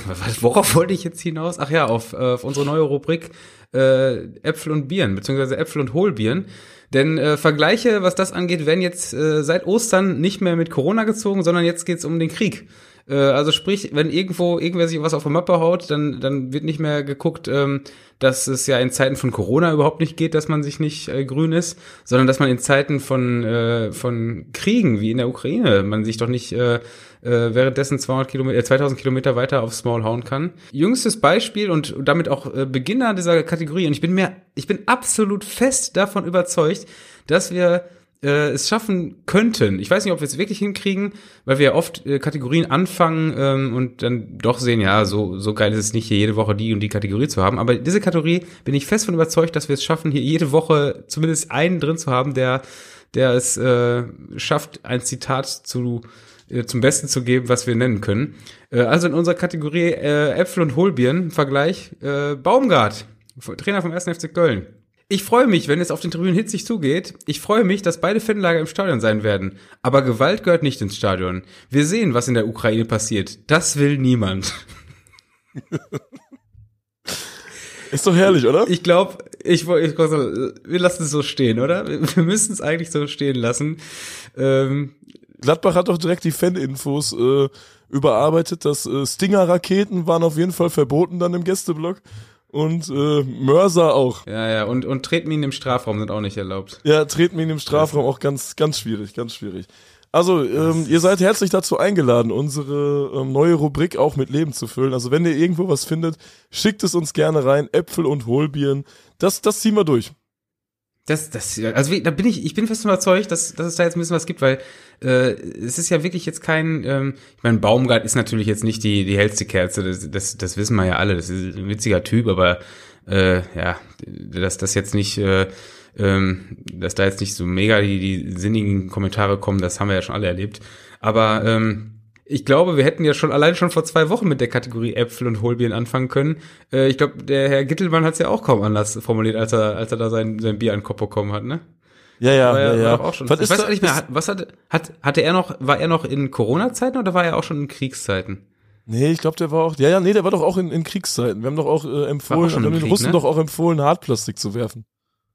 Worauf wollte ich jetzt hinaus? Ach ja, auf, äh, auf unsere neue Rubrik äh, Äpfel und Bieren, beziehungsweise Äpfel und Hohlbieren. Denn äh, Vergleiche, was das angeht, werden jetzt äh, seit Ostern nicht mehr mit Corona gezogen, sondern jetzt geht's um den Krieg. Äh, also sprich, wenn irgendwo irgendwer sich was auf der Mappe haut, dann, dann wird nicht mehr geguckt, ähm, dass es ja in Zeiten von Corona überhaupt nicht geht, dass man sich nicht äh, grün ist, sondern dass man in Zeiten von, äh, von Kriegen wie in der Ukraine, man sich doch nicht äh, äh, währenddessen 200 Kilometer, äh, 2000 Kilometer weiter aufs Maul hauen kann. Jüngstes Beispiel und damit auch äh, Beginner dieser Kategorie und ich bin mir, ich bin absolut fest davon überzeugt, dass wir äh, es schaffen könnten. Ich weiß nicht, ob wir es wirklich hinkriegen, weil wir ja oft äh, Kategorien anfangen ähm, und dann doch sehen, ja, so, so geil ist es nicht, hier jede Woche die und die Kategorie zu haben. Aber diese Kategorie bin ich fest von überzeugt, dass wir es schaffen, hier jede Woche zumindest einen drin zu haben, der, der es äh, schafft, ein Zitat zu äh, zum Besten zu geben, was wir nennen können. Äh, also in unserer Kategorie äh, Äpfel und Hohlbieren, Vergleich, äh, Baumgart, Trainer vom 1. FC Köln. Ich freue mich, wenn es auf den Tribünen hitzig zugeht. Ich freue mich, dass beide Fanlager im Stadion sein werden. Aber Gewalt gehört nicht ins Stadion. Wir sehen, was in der Ukraine passiert. Das will niemand. Ist doch herrlich, oder? Ich glaube, ich, ich, wir lassen es so stehen, oder? Wir müssen es eigentlich so stehen lassen. Ähm, Gladbach hat doch direkt die Fan-Infos äh, überarbeitet. dass äh, Stinger-Raketen waren auf jeden Fall verboten dann im Gästeblock und äh, Mörser auch. Ja, ja, und, und Tretminen im Strafraum sind auch nicht erlaubt. Ja, Tretminen im Strafraum auch ganz, ganz schwierig, ganz schwierig. Also, ähm, ihr seid herzlich dazu eingeladen, unsere ähm, neue Rubrik auch mit Leben zu füllen. Also, wenn ihr irgendwo was findet, schickt es uns gerne rein. Äpfel und Hohlbieren. Das, das ziehen wir durch. Das, das, also da bin ich, ich bin fest überzeugt, dass, dass es da jetzt ein bisschen was gibt, weil äh, es ist ja wirklich jetzt kein, ähm, ich meine, Baumgart ist natürlich jetzt nicht die, die hellste Kerze, das, das, das wissen wir ja alle, das ist ein witziger Typ, aber äh, ja, dass das jetzt nicht, äh, ähm, dass da jetzt nicht so mega die, die sinnigen Kommentare kommen, das haben wir ja schon alle erlebt. Aber ähm, ich glaube, wir hätten ja schon allein schon vor zwei Wochen mit der Kategorie Äpfel und Hohlbieren anfangen können. Äh, ich glaube, der Herr Gittelmann hat es ja auch kaum anders formuliert, als er, als er da sein, sein Bier an den Kopf bekommen hat, ne? Ja, ja, war ja, ja. Auch schon. Was ich weiß nicht mehr, was hatte, hat, hatte er noch, war er noch in Corona-Zeiten oder war er auch schon in Kriegszeiten? Nee, ich glaube, der war auch, ja, ja, nee, der war doch auch in, in Kriegszeiten. Wir haben doch auch äh, empfohlen, auch wir haben den Krieg, Russen ne? doch auch empfohlen, Hartplastik zu werfen.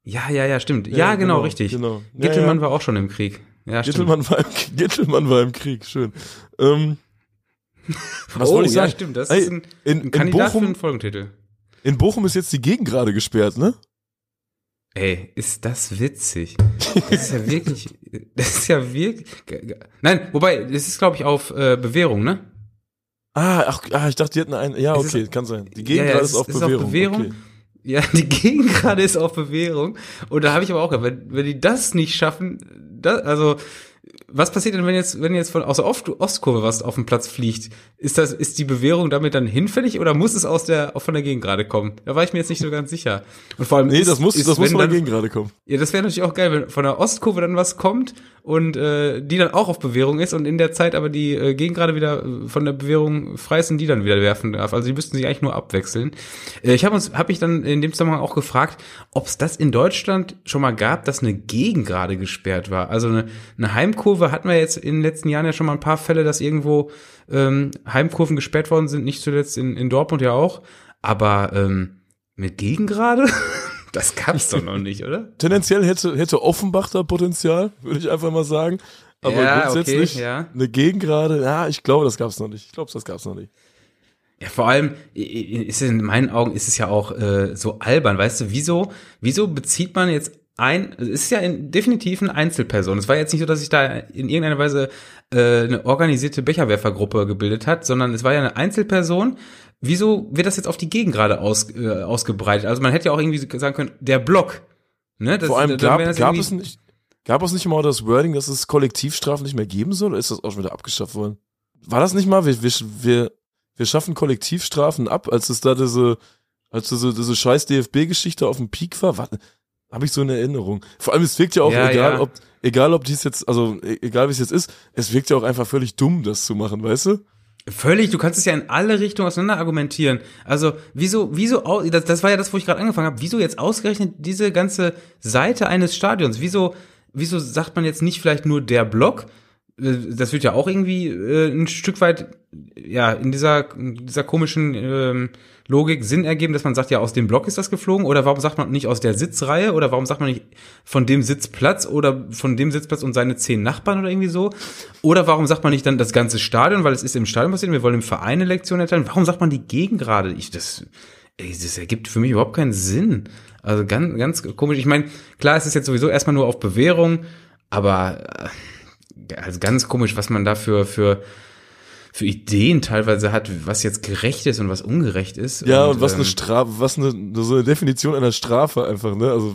Ja, ja, ja, stimmt. Ja, ja genau, genau, richtig. Genau. Ja, Gittelmann ja. war auch schon im Krieg. Ja, Gittelmann stimmt. war im, Gittelmann war im Krieg, schön. Ähm, was oh, wollte ich sagen? ja, stimmt. Das Ey, ist ein, in, ein Kandidat in Bochum, für einen Folgentitel. In Bochum ist jetzt die Gegend gerade gesperrt, ne? Ey, ist das witzig. Das ist ja wirklich, das ist ja wirklich, nein, wobei, das ist glaube ich auf äh, Bewährung, ne? Ah, ach, ach, ich dachte, die hätten einen, ja, okay, ist, kann sein. Die Gegend ja, ja, ist, auf ist Bewährung. Auf Bewährung. Okay. Ja, die Gegend gerade ist auf Bewährung. Und da habe ich aber auch, wenn, wenn die das nicht schaffen, das, also was passiert denn, wenn jetzt, wenn jetzt von aus der Ostkurve was auf den Platz fliegt? Ist das, ist die Bewährung damit dann hinfällig oder muss es aus der, von der Gegend gerade kommen? Da war ich mir jetzt nicht so ganz sicher. Und vor allem. Nee, ist, das muss, ist, das muss von der Gegend gerade kommen. Ja, das wäre natürlich auch geil, wenn von der Ostkurve dann was kommt und äh, die dann auch auf Bewährung ist und in der Zeit aber die äh, Gegend gerade wieder äh, von der Bewährung frei ist und die dann wieder werfen darf. Also die müssten sich eigentlich nur abwechseln. Äh, ich habe uns, habe ich dann in dem Zusammenhang auch gefragt, ob es das in Deutschland schon mal gab, dass eine Gegend gerade gesperrt war. Also eine, eine Heimkurve hatten wir jetzt in den letzten Jahren ja schon mal ein paar Fälle, dass irgendwo ähm, Heimkurven gesperrt worden sind, nicht zuletzt in, in Dortmund ja auch. Aber ähm, mit Gegengrade? Das gab's doch noch nicht, oder? Tendenziell hätte, hätte Offenbach da Potenzial, würde ich einfach mal sagen. Aber ja, grundsätzlich okay, ja. eine Gegengrade, ja, ich glaube, das gab's noch nicht. Ich glaube, das gab's noch nicht. Ja, vor allem ist in meinen Augen ist es ja auch äh, so albern, weißt du, wieso, wieso bezieht man jetzt ein, es ist ja in, definitiv eine Einzelperson. Es war jetzt nicht so, dass sich da in irgendeiner Weise äh, eine organisierte Becherwerfergruppe gebildet hat, sondern es war ja eine Einzelperson. Wieso wird das jetzt auf die Gegend gerade aus, äh, ausgebreitet? Also man hätte ja auch irgendwie sagen können, der Block. Ne? Das, Vor allem gab, gab es nicht, gab es nicht mal das Wording, dass es Kollektivstrafen nicht mehr geben soll, oder ist das auch schon wieder abgeschafft worden? War das nicht mal, wir, wir, wir, wir schaffen Kollektivstrafen ab, als es da diese, als diese, diese scheiß DFB-Geschichte auf dem Peak war? Warte, habe ich so eine Erinnerung. Vor allem, es wirkt ja auch, ja, egal, ja. ob, egal ob dies jetzt, also e-, egal wie es jetzt ist, es wirkt ja auch einfach völlig dumm, das zu machen, weißt du? Völlig, du kannst es ja in alle Richtungen auseinander argumentieren. Also, wieso, wieso, das, das war ja das, wo ich gerade angefangen habe, wieso jetzt ausgerechnet diese ganze Seite eines Stadions? Wieso, wieso sagt man jetzt nicht vielleicht nur der Block? Das wird ja auch irgendwie äh, ein Stück weit, ja, in dieser, in dieser komischen, ähm, Logik Sinn ergeben, dass man sagt, ja, aus dem Block ist das geflogen? Oder warum sagt man nicht aus der Sitzreihe? Oder warum sagt man nicht von dem Sitzplatz oder von dem Sitzplatz und seine zehn Nachbarn oder irgendwie so? Oder warum sagt man nicht dann das ganze Stadion, weil es ist im Stadion passiert, wir wollen im Verein eine Lektion erteilen? Warum sagt man die Gegengrade? Ich, das, ey, das ergibt für mich überhaupt keinen Sinn. Also ganz, ganz komisch. Ich meine, klar, es ist jetzt sowieso erstmal nur auf Bewährung, aber äh, also ganz komisch, was man dafür für für Ideen teilweise hat, was jetzt gerecht ist und was ungerecht ist. Ja, und, und was ähm, eine Strafe, was eine, so eine Definition einer Strafe einfach, ne? Also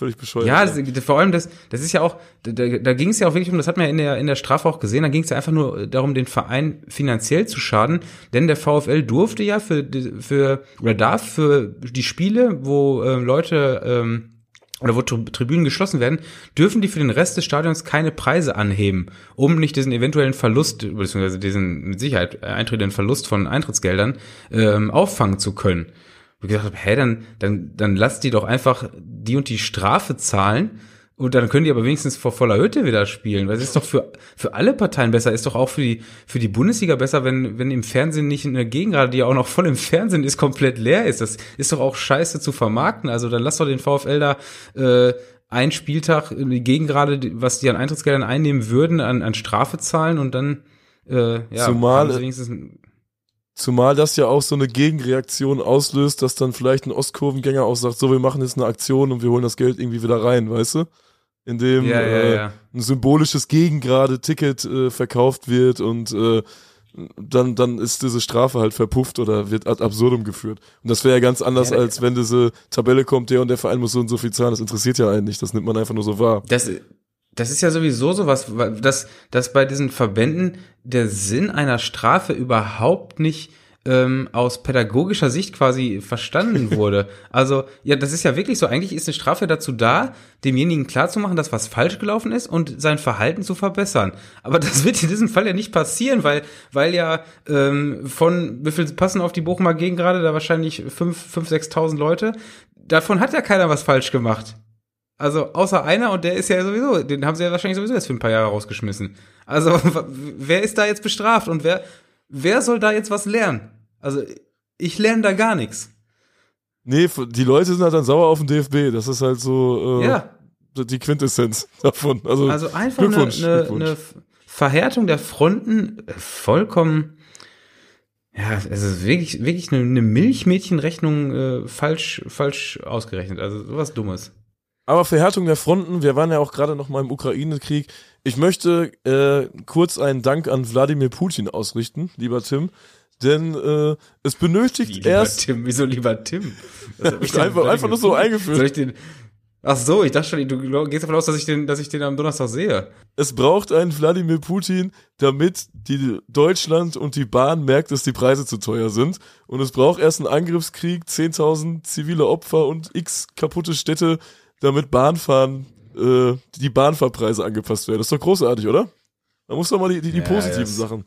Völlig bescheuert. Ja, das, vor allem das, das ist ja auch, da, da ging es ja auch wirklich um, das hat man ja in der, in der Strafe auch gesehen, da ging es ja einfach nur darum, den Verein finanziell zu schaden, denn der VfL durfte ja für, für oder darf für die Spiele, wo ähm, Leute ähm, oder wo Tribünen geschlossen werden, dürfen die für den Rest des Stadions keine Preise anheben, um nicht diesen eventuellen Verlust, beziehungsweise diesen mit Sicherheit eintretenden Verlust von Eintrittsgeldern ähm, auffangen zu können. Und ich gesagt habe, hä, dann, dann, dann lass die doch einfach die und die Strafe zahlen und dann können die aber wenigstens vor voller Hütte wieder spielen, weil es ist doch für, für alle Parteien besser, ist doch auch für die, für die Bundesliga besser, wenn, wenn im Fernsehen nicht eine Gegengrade, die ja auch noch voll im Fernsehen ist, komplett leer ist. Das ist doch auch scheiße zu vermarkten. Also dann lass doch den VfL da, äh, ein Spieltag die Gegengrade, was die an Eintrittsgeldern einnehmen würden, an, an Strafe zahlen und dann, äh, ja, Zumal, wenigstens Zumal das ja auch so eine Gegenreaktion auslöst, dass dann vielleicht ein Ostkurvengänger auch sagt, so, wir machen jetzt eine Aktion und wir holen das Geld irgendwie wieder rein, weißt du? Indem ja, ja, äh, ja. ein symbolisches Gegengrade-Ticket äh, verkauft wird und äh, dann, dann ist diese Strafe halt verpufft oder wird ad absurdum geführt. Und das wäre ja ganz anders, als wenn diese Tabelle kommt, der und der Verein muss so und so viel zahlen. Das interessiert ja einen nicht, das nimmt man einfach nur so wahr. Das, das ist ja sowieso sowas, dass, dass bei diesen Verbänden der Sinn einer Strafe überhaupt nicht ähm, aus pädagogischer Sicht quasi verstanden wurde. also, ja, das ist ja wirklich so. Eigentlich ist eine Strafe dazu da, demjenigen klarzumachen, dass was falsch gelaufen ist und sein Verhalten zu verbessern. Aber das wird in diesem Fall ja nicht passieren, weil, weil ja ähm, von, wie viel passen auf die Bochumer Gegend gerade, da wahrscheinlich fünf, fünf, sechstausend Leute. Davon hat ja keiner was falsch gemacht. Also außer einer und der ist ja sowieso, den haben sie ja wahrscheinlich sowieso jetzt für ein paar Jahre rausgeschmissen. Also wer ist da jetzt bestraft und wer, wer soll da jetzt was lernen? Also ich lerne da gar nichts. Nee, die Leute sind halt dann sauer auf den DFB. Das ist halt so äh, ja. die Quintessenz davon. Also, also einfach eine, eine, eine Verhärtung der Fronten äh, vollkommen. Ja, es ist wirklich, wirklich eine, eine Milchmädchenrechnung äh, falsch, falsch ausgerechnet. Also sowas Dummes. Aber Verhärtung der Fronten, wir waren ja auch gerade noch mal im Ukraine-Krieg. Ich möchte äh, kurz einen Dank an Wladimir Putin ausrichten, lieber Tim. Denn äh, es benötigt Wie, erst. Tim, wieso lieber Tim? einfach, einfach nur so eingeführt. Soll ich den, Ach so, ich dachte schon, du gehst davon aus, dass ich den, dass ich den am Donnerstag sehe. Es braucht einen Wladimir Putin, damit die Deutschland und die Bahn merkt, dass die Preise zu teuer sind. Und es braucht erst einen Angriffskrieg, 10.000 zivile Opfer und x kaputte Städte, damit Bahnfahren, äh, die Bahnfahrpreise angepasst werden. Das ist doch großartig, oder? Man muss doch mal die, die, die ja, positiven yes. Sachen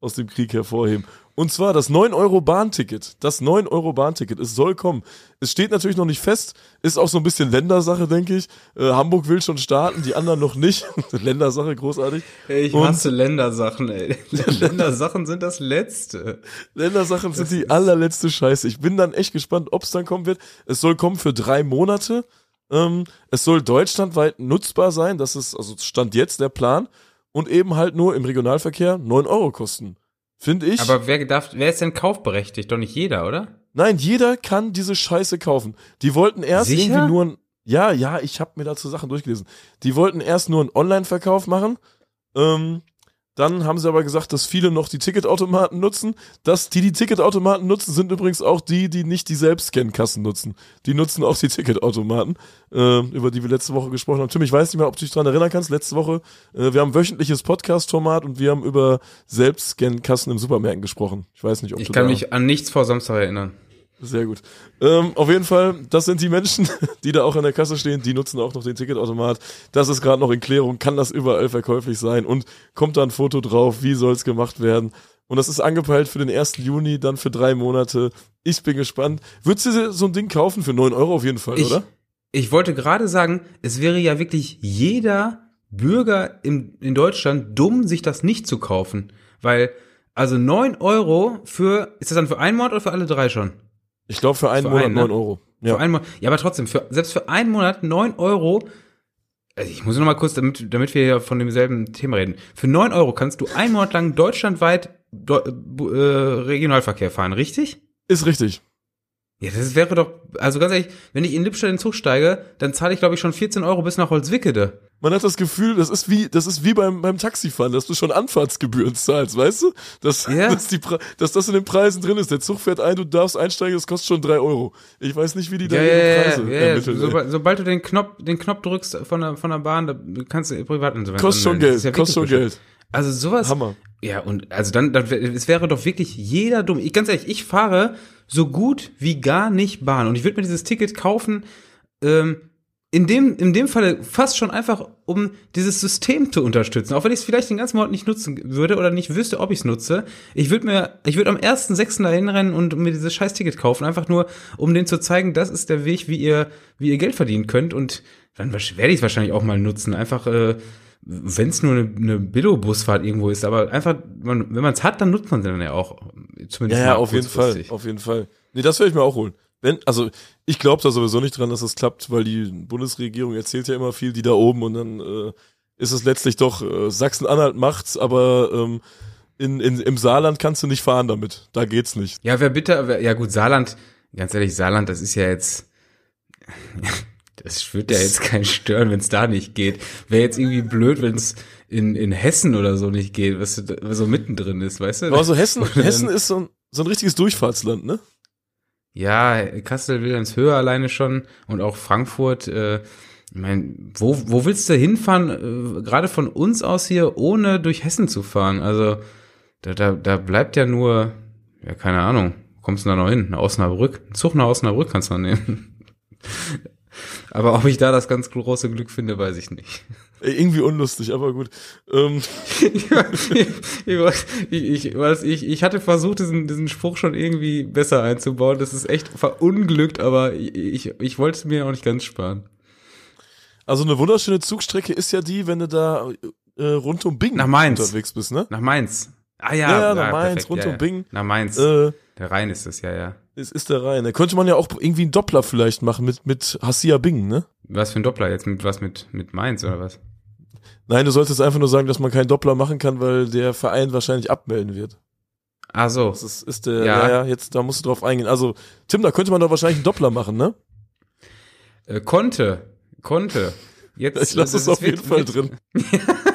aus dem Krieg hervorheben. Und zwar das 9-Euro-Bahnticket. Das 9-Euro-Bahnticket, es soll kommen. Es steht natürlich noch nicht fest, ist auch so ein bisschen Ländersache, denke ich. Äh, Hamburg will schon starten, die anderen noch nicht. Ländersache, großartig. Ich Und hasse Ländersachen, ey. Ländersachen sind das Letzte. Ländersachen sind die allerletzte Scheiße. Ich bin dann echt gespannt, ob es dann kommen wird. Es soll kommen für drei Monate. Ähm, es soll deutschlandweit nutzbar sein, das ist, also Stand jetzt der Plan, und eben halt nur im Regionalverkehr 9 Euro kosten. Finde ich. Aber wer darf, wer ist denn kaufberechtigt? Doch nicht jeder, oder? Nein, jeder kann diese Scheiße kaufen. Die wollten erst Sicher? irgendwie nur ein, ja, ja, ich habe mir dazu Sachen durchgelesen. Die wollten erst nur einen Online-Verkauf machen. Ähm, dann haben sie aber gesagt, dass viele noch die Ticketautomaten nutzen. Dass die, die Ticketautomaten nutzen, sind übrigens auch die, die nicht die Selbstscan-Kassen nutzen. Die nutzen auch die Ticketautomaten, äh, über die wir letzte Woche gesprochen haben. Tim, ich weiß nicht mehr, ob du dich daran erinnern kannst. Letzte Woche, äh, wir haben wöchentliches Podcast-Format und wir haben über Selbstscan-Kassen im Supermärkten gesprochen. Ich weiß nicht, ob ich du kann mich an nichts vor Samstag erinnern. Sehr gut. Ähm, auf jeden Fall, das sind die Menschen, die da auch an der Kasse stehen, die nutzen auch noch den Ticketautomat. Das ist gerade noch in Klärung, kann das überall verkäuflich sein und kommt da ein Foto drauf, wie soll es gemacht werden. Und das ist angepeilt für den 1. Juni, dann für drei Monate. Ich bin gespannt. Würdest du so ein Ding kaufen für neun Euro auf jeden Fall, ich, oder? Ich wollte gerade sagen, es wäre ja wirklich jeder Bürger in, in Deutschland dumm, sich das nicht zu kaufen. Weil, also neun Euro für, ist das dann für einen Monat oder für alle drei schon? Ich glaube für einen für Monat einen, 9 ne? Euro. Ja. Für einen Monat. Ja, aber trotzdem, für, selbst für einen Monat 9 Euro. Also ich muss nur mal kurz, damit, damit wir hier von demselben Thema reden. Für 9 Euro kannst du einen Monat lang deutschlandweit Do äh, Regionalverkehr fahren, richtig? Ist richtig. Ja, das wäre doch, also ganz ehrlich, wenn ich in Lippstadt in den Zug steige, dann zahle ich, glaube ich, schon 14 Euro bis nach Holzwickede. Man hat das Gefühl, das ist wie, das ist wie beim, beim Taxifahren, dass du schon Anfahrtsgebühren zahlst, weißt du? Dass, Ja. dass, die, dass das in den Preisen drin ist. Der Zug fährt ein, du darfst einsteigen, das kostet schon drei Euro. Ich weiß nicht, wie die da Ja, ihre ja, Preise ja, ermitteln. ey. Sobald, du den Knopf, den Knopf drückst von der, von der Bahn, da kannst du Privatinsolvenz Kostet schon Geld, ja kostet schon Geld. Also sowas. Hammer. Ja, und also dann, dann es wäre doch wirklich jeder dumm. Ich ganz ehrlich, ich fahre so gut wie gar nicht Bahn und ich würde mir dieses Ticket kaufen, ähm, in dem, in dem Falle fast schon einfach, um dieses System zu unterstützen. Auch wenn ich es vielleicht den ganzen Monat nicht nutzen würde oder nicht wüsste, ob ich es nutze. Ich würde mir, ich würde am 1.6. da hinrennen und mir dieses scheiß Ticket kaufen, einfach nur, um denen zu zeigen, das ist der Weg, wie ihr, wie ihr Geld verdienen könnt. Und dann werde ich es wahrscheinlich auch mal nutzen. Einfach, äh, wenn es nur eine, eine Billo-Busfahrt irgendwo ist, aber einfach, man, wenn man es hat, dann nutzt man es dann ja auch. Zumindest Ja, ja, auf jeden Fall, auf jeden Fall. Nee, das werde ich mir auch holen. Wenn, also ich glaube da sowieso nicht dran, dass das klappt, weil die Bundesregierung erzählt ja immer viel, die da oben und dann äh, ist es letztlich doch äh, Sachsen-Anhalt macht's, aber ähm, in, in, im Saarland kannst du nicht fahren damit. Da geht's nicht. Ja, wer bitte, wer, ja gut, Saarland, ganz ehrlich, Saarland, das ist ja jetzt, das wird ja jetzt keinen stören, wenn es da nicht geht. Wäre jetzt irgendwie blöd, wenn es in, in Hessen oder so nicht geht, was so mittendrin ist, weißt du? Aber so Hessen, Hessen ist so ein, so ein richtiges Durchfahrtsland, ne? Ja, Kassel will ins Höhe alleine schon und auch Frankfurt. Äh, ich mein, wo, wo willst du hinfahren, äh, gerade von uns aus hier, ohne durch Hessen zu fahren? Also da, da, da bleibt ja nur, ja, keine Ahnung, kommst du da noch hin? Nach Osnabrück? Ein Zug nach Osnabrück kannst du noch nehmen. Aber ob ich da das ganz große Glück finde, weiß ich nicht. Irgendwie unlustig, aber gut. Ähm, ich, ich, hatte versucht, diesen, diesen Spruch schon irgendwie besser einzubauen. Das ist echt verunglückt, aber ich, ich, wollte es mir auch nicht ganz sparen. also eine wunderschöne Zugstrecke ist ja die, wenn du da äh, rund um Bingen Nach Mainz. unterwegs bist, ne? Nach Mainz. Ah ja, Ja, ja, nach Mainz, perfekt, rund ja, um Bingen. Nach Mainz. Äh, Der Rhein ist es, ja, ja. Es ist der Rhein. Da könnte man ja auch irgendwie einen Doppler vielleicht machen mit, mit Hassia Bingen, ne? Was für ein Doppler jetzt mit was mit, mit Mainz oder was? Nein, du solltest einfach nur sagen, dass man keinen Doppler machen kann, weil der Verein wahrscheinlich abmelden wird. Ah so. Das ist, ist der, Ja. ja. ja, jetzt, da musst du drauf eingehen. Also, Tim, da könnte man doch wahrscheinlich einen Doppler machen, ne? Äh, konnte. Konnte. Jetzt, Ich lasse das es auf jeden Fall drin.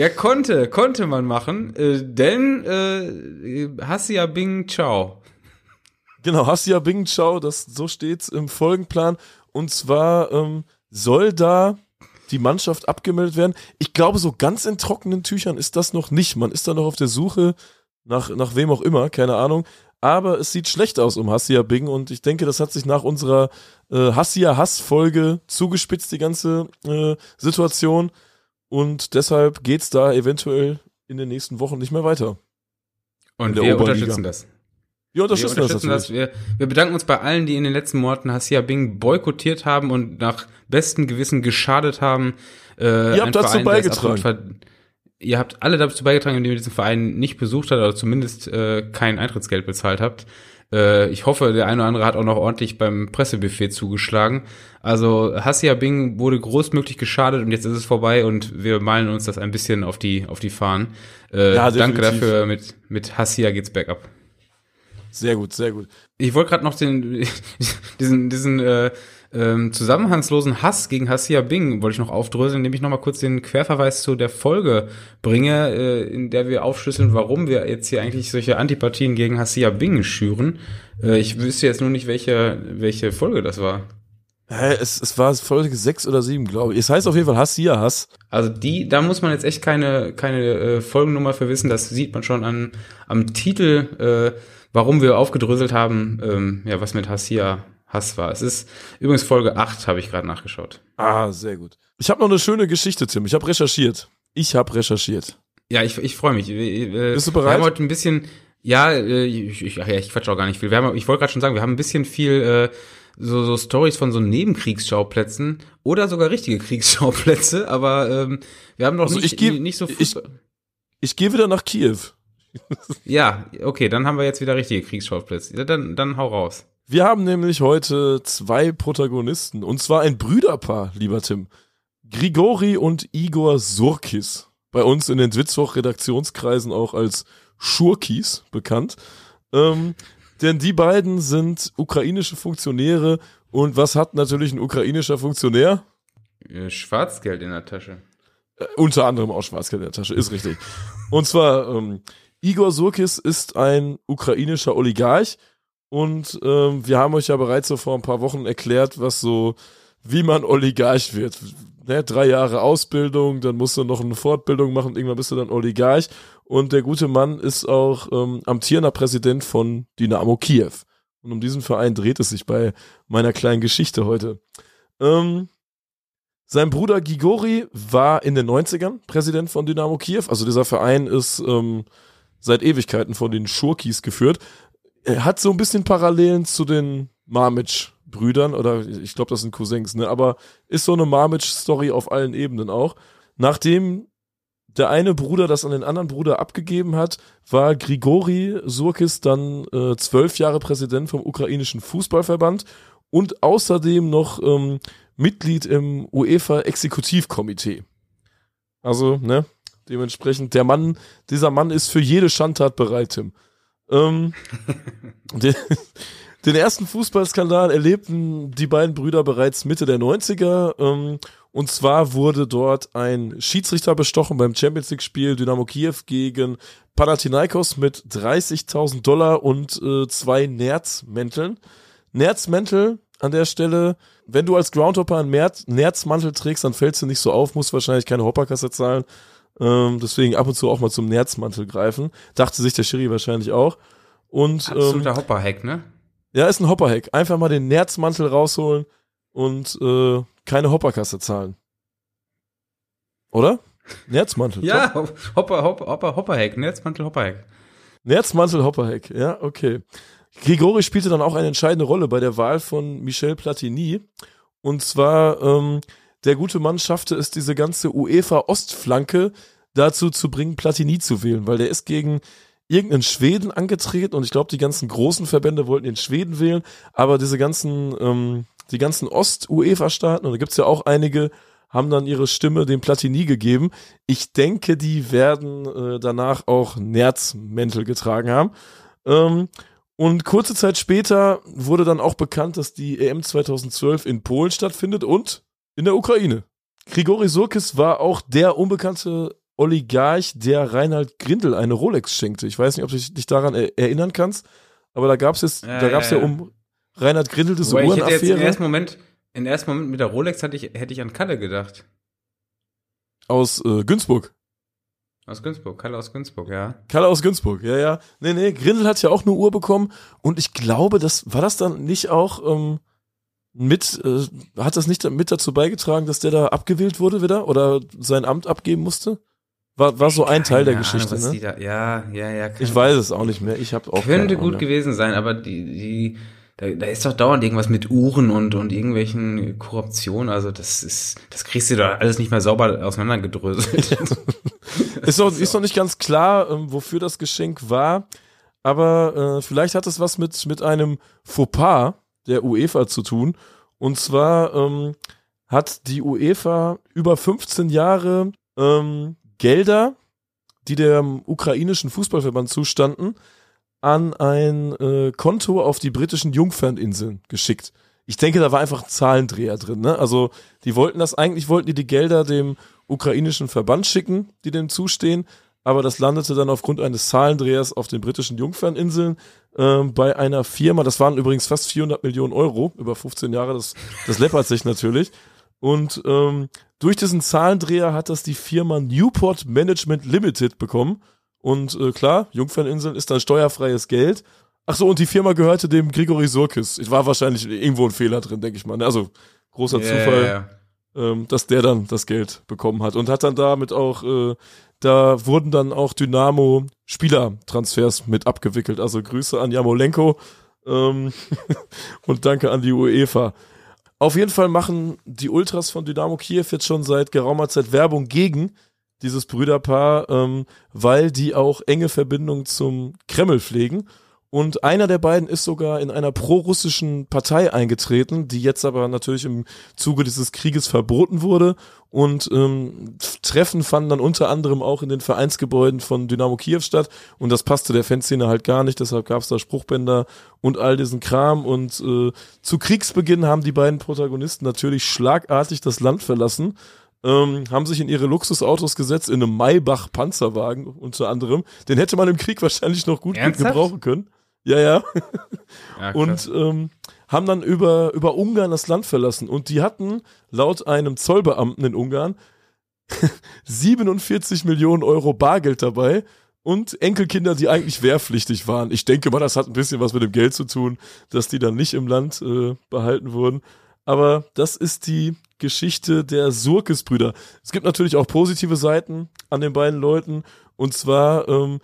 Ja, konnte, konnte man machen, äh, denn äh, Hassia Bing Ciao. Genau, Hassia Bingen, ciao, das, so steht's im Folgenplan. Und zwar ähm, soll da die Mannschaft abgemeldet werden. Ich glaube, so ganz in trockenen Tüchern ist das noch nicht. Man ist da noch auf der Suche nach, nach wem auch immer, keine Ahnung. Aber es sieht schlecht aus um Hassia Bing und ich denke, das hat sich nach unserer äh, Hassia Hass-Folge zugespitzt, die ganze äh, Situation. Und deshalb geht's da eventuell in den nächsten Wochen nicht mehr weiter. Und wir Oberliga. unterstützen das. Wir unterstützen, wir unterstützen das das. Wir, wir bedanken uns bei allen, die in den letzten Monaten Hassia Bing boykottiert haben und nach bestem Gewissen geschadet haben. Äh, Ihr habt dazu Verein, es beigetragen. Ihr habt alle dazu beigetragen, indem ihr diesen Verein nicht besucht habt oder zumindest äh, kein Eintrittsgeld bezahlt habt. Äh, ich hoffe, der eine oder andere hat auch noch ordentlich beim Pressebuffet zugeschlagen. Also Hassia Bing wurde großmöglich geschadet und jetzt ist es vorbei und wir malen uns das ein bisschen auf die auf die Fahnen. Äh, Ja, danke dafür. Mit mit Hassia geht's bergab. Sehr gut, sehr gut. Ich wollte gerade noch den diesen diesen äh, ähm, zusammenhangslosen Hass gegen Hassia Bing wollte ich noch aufdröseln, indem ich noch mal kurz den Querverweis zu der Folge bringe, äh, in der wir aufschlüsseln, warum wir jetzt hier eigentlich solche Antipathien gegen Hassia Bing schüren. Äh, ich wüsste jetzt nur nicht, welche welche Folge das war. Hä, es, es war Folge 6 oder 7, glaube ich. Es heißt auf jeden Fall Hassia Hass. Also die, da muss man jetzt echt keine keine äh, Folgennummer für wissen. Das sieht man schon an am Titel, äh, warum wir aufgedröselt haben, ähm, ja was mit Hassia Hass war. Es ist übrigens Folge 8, habe ich gerade nachgeschaut. Ah, sehr gut. Ich habe noch eine schöne Geschichte, Tim. Ich habe recherchiert. Ich habe recherchiert. Ja, ich, ich freue mich. Bist du Wir bereit? haben heute ein bisschen, ja, äh, ich, ich, ach ja, ich quatsch auch gar nicht viel. Wir haben, ich wollte gerade schon sagen, wir haben ein bisschen viel äh, so, so Stories von so Nebenkriegsschauplätzen oder sogar richtige Kriegsschauplätze, aber ähm, wir haben noch Also nicht, ich geb- nicht so ich- Ich gehe wieder nach Kiew. Ja, okay, dann haben wir jetzt wieder richtige Kriegsschauplätze. Dann, dann hau raus. Wir haben nämlich heute zwei Protagonisten. Und zwar ein Brüderpaar, lieber Tim. Grigori und Igor Surkis. Bei uns in den Dwitzwoch-Redaktionskreisen auch als Schurkis bekannt. Ähm, denn die beiden sind ukrainische Funktionäre Und was hat natürlich ein ukrainischer Funktionär? Äh, Schwarzgeld in der Tasche. Äh, unter anderem auch Schwarzgeld in der Tasche, ist richtig. Und zwar, ähm, Igor Surkis ist ein ukrainischer Oligarch und ähm, wir haben euch ja bereits so vor ein paar Wochen erklärt, was so, wie man Oligarch wird. Ne, drei Jahre Ausbildung, dann musst du noch eine Fortbildung machen, irgendwann bist du dann Oligarch. Und der gute Mann ist auch ähm, amtierender Präsident von Dynamo Kiew. Und um diesen Verein dreht es sich bei meiner kleinen Geschichte heute. Ähm, sein Bruder Gigori war in den 90ern Präsident von Dynamo Kiew. Also dieser Verein ist ähm, seit Ewigkeiten von den Schurkis geführt. Er hat so ein bisschen Parallelen zu den Marmitsch-Brüdern oder ich glaube, das sind Cousins, ne? Aber ist so eine Marmitsch-Story auf allen Ebenen auch. Nachdem der eine Bruder das an den anderen Bruder abgegeben hat, war Grigori Surkis dann äh, zwölf Jahre Präsident vom ukrainischen Fußballverband und außerdem noch ähm, Mitglied im UEFA-Exekutivkomitee. Also, ne, dementsprechend, der Mann, dieser Mann ist für jede Schandtat bereit, Tim. Ähm, den, den, ersten Fußballskandal erlebten die beiden Brüder bereits Mitte der 90er. Ähm, und zwar wurde dort ein Schiedsrichter bestochen beim Champions League-Spiel Dynamo Kiew gegen Panathinaikos mit 30.000 Dollar und äh, zwei Nerzmänteln. Nerzmäntel an der Stelle, wenn du als Groundhopper einen Nerzmantel trägst, dann fällst du nicht so auf, musst wahrscheinlich keine Hopperkasse zahlen. Ähm, deswegen ab und zu auch mal zum Nerzmantel greifen. Dachte sich der Schiri wahrscheinlich auch. Und, Absoluter ähm, Hopperhack, ne? Ja, ist ein Hopperhack. Einfach mal den Nerzmantel rausholen und äh, keine Hopperkasse zahlen. Oder? Nerzmantel. ja, Hopper, Hopper, Hopper, Hopperhack, Nerzmantel, Hopperhack. Nerzmantel, Hopperhack, ja, okay. Grigori spielte dann auch eine entscheidende Rolle bei der Wahl von Michel Platini. Und zwar ähm, der gute Mann schaffte es, diese ganze UEFA-Ostflanke dazu zu bringen, Platini zu wählen, weil der ist gegen irgendeinen Schweden angetreten und ich glaube, die ganzen großen Verbände wollten den Schweden wählen, aber diese ganzen, ähm, die ganzen Ost-UEFA-Staaten, und da gibt's ja auch einige, haben dann ihre Stimme dem Platini gegeben. Ich denke, die werden äh, danach auch Nerzmäntel getragen haben. Ähm, und kurze Zeit später wurde dann auch bekannt, dass die EM 2012 in Polen stattfindet und in der Ukraine. Grigori Surkis war auch der unbekannte Oligarch, der Reinhard Grindel eine Rolex schenkte. Ich weiß nicht, ob du dich daran erinnern kannst, aber da gab es jetzt, ja, da gab es ja, um Reinhard Grindel diese Uhrenaffäre. Ich hätte jetzt im ersten Moment, im ersten Moment mit der Rolex hatte ich, hätte ich an Kalle gedacht. Aus äh, Günzburg. Aus Günzburg, Kalle aus Günzburg, ja. Kalle aus Günzburg, ja, ja. Nee, nee, Grindel hat ja auch eine Uhr bekommen und ich glaube, das war das dann nicht auch ähm, mit, äh, hat das nicht mit dazu beigetragen, dass der da abgewählt wurde wieder oder sein Amt abgeben musste? War, war so ein Teil der Ahnung, Geschichte, ne? Da, ja, ja, ja. Ich weiß es auch nicht mehr. Ich habe auch könnte gut gewesen sein, aber die, die, da, da ist doch dauernd irgendwas mit Uhren und und irgendwelchen Korruptionen. Also das ist, das kriegst du doch alles nicht mehr sauber auseinandergedröselt. ist doch ist doch nicht ganz klar, ähm, wofür das Geschenk war. Aber äh, vielleicht hat es was mit mit einem Fauxpas der UEFA zu tun. Und zwar ähm, hat die UEFA über 15 Jahre ähm, Gelder, die dem ukrainischen Fußballverband zustanden, an ein äh, Konto auf die britischen Jungferninseln geschickt. Ich denke, da war einfach ein Zahlendreher drin. Ne? Also die wollten das eigentlich, wollten die die Gelder dem ukrainischen Verband schicken, die dem zustehen, aber das landete dann aufgrund eines Zahlendrehers auf den britischen Jungferninseln äh, bei einer Firma. Das waren übrigens fast 400 Millionen Euro über 15 Jahre. Das, das läppert sich natürlich. Und ähm, durch diesen Zahlendreher hat das die Firma Newport Management Limited bekommen. Und äh, klar, Jungferninseln ist dann steuerfreies Geld. Ach so, und die Firma gehörte dem Grigori Surkis. Ich war wahrscheinlich irgendwo ein Fehler drin, denke ich mal. Also großer yeah. Zufall, ähm, dass der dann das Geld bekommen hat und hat dann damit auch äh, da wurden dann auch Dynamo Spielertransfers mit abgewickelt. Also Grüße an Jamolenko ähm, und danke an die UEFA. Auf jeden Fall machen die Ultras von Dynamo Kiew jetzt schon seit geraumer Zeit Werbung gegen dieses Brüderpaar, ähm, weil die auch enge Verbindungen zum Kreml pflegen. Und einer der beiden ist sogar in einer prorussischen Partei eingetreten, die jetzt aber natürlich im Zuge dieses Krieges verboten wurde. Und ähm, Treffen fanden dann unter anderem auch in den Vereinsgebäuden von Dynamo Kiew statt. Und das passte der Fanszene halt gar nicht. Deshalb gab es da Spruchbänder und all diesen Kram. Und äh, zu Kriegsbeginn haben die beiden Protagonisten natürlich schlagartig das Land verlassen ähm, haben sich in ihre Luxusautos gesetzt, in einem Maybach Panzerwagen unter anderem. Den hätte man im Krieg wahrscheinlich noch gut Ernsthaft? gebrauchen können. Ja, ja. Ja. Und ähm, haben dann über, über Ungarn das Land verlassen. Und die hatten laut einem Zollbeamten in Ungarn 47 Millionen Euro Bargeld dabei und Enkelkinder, die eigentlich wehrpflichtig waren. Ich denke mal, das hat ein bisschen was mit dem Geld zu tun, dass die dann nicht im Land äh, behalten wurden. Aber das ist die Geschichte der Surkes-Brüder. Es gibt natürlich auch positive Seiten an den beiden Leuten. Und zwar ähm,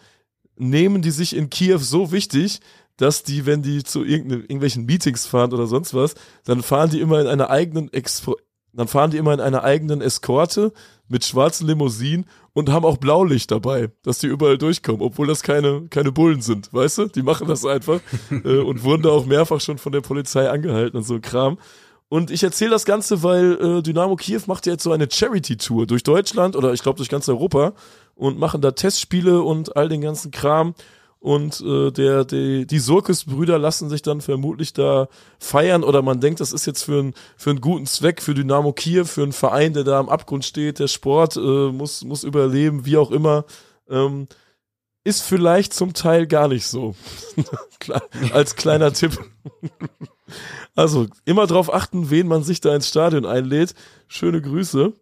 nehmen die sich in Kiew so wichtig, dass die, wenn die zu irgendwelchen Meetings fahren oder sonst was, dann fahren die immer in einer eigenen Expo dann fahren die immer in einer eigenen Eskorte mit schwarzen Limousinen und haben auch Blaulicht dabei, dass die überall durchkommen, obwohl das keine, keine Bullen sind, weißt du? Die machen das einfach äh, und wurden da auch mehrfach schon von der Polizei angehalten und so ein Kram. Und ich erzähle das Ganze, weil äh, Dynamo Kiew macht ja jetzt so eine Charity-Tour durch Deutschland oder ich glaube durch ganz Europa und machen da Testspiele und all den ganzen Kram. Und äh, der, die, die Surkes-Brüder lassen sich dann vermutlich da feiern oder man denkt, das ist jetzt für, ein, für einen guten Zweck, für Dynamo Kiew, für einen Verein, der da am Abgrund steht, der Sport äh, muss, muss überleben, wie auch immer. Ähm, ist vielleicht zum Teil gar nicht so. Als kleiner Tipp. Also immer drauf achten, wen man sich da ins Stadion einlädt. Schöne Grüße.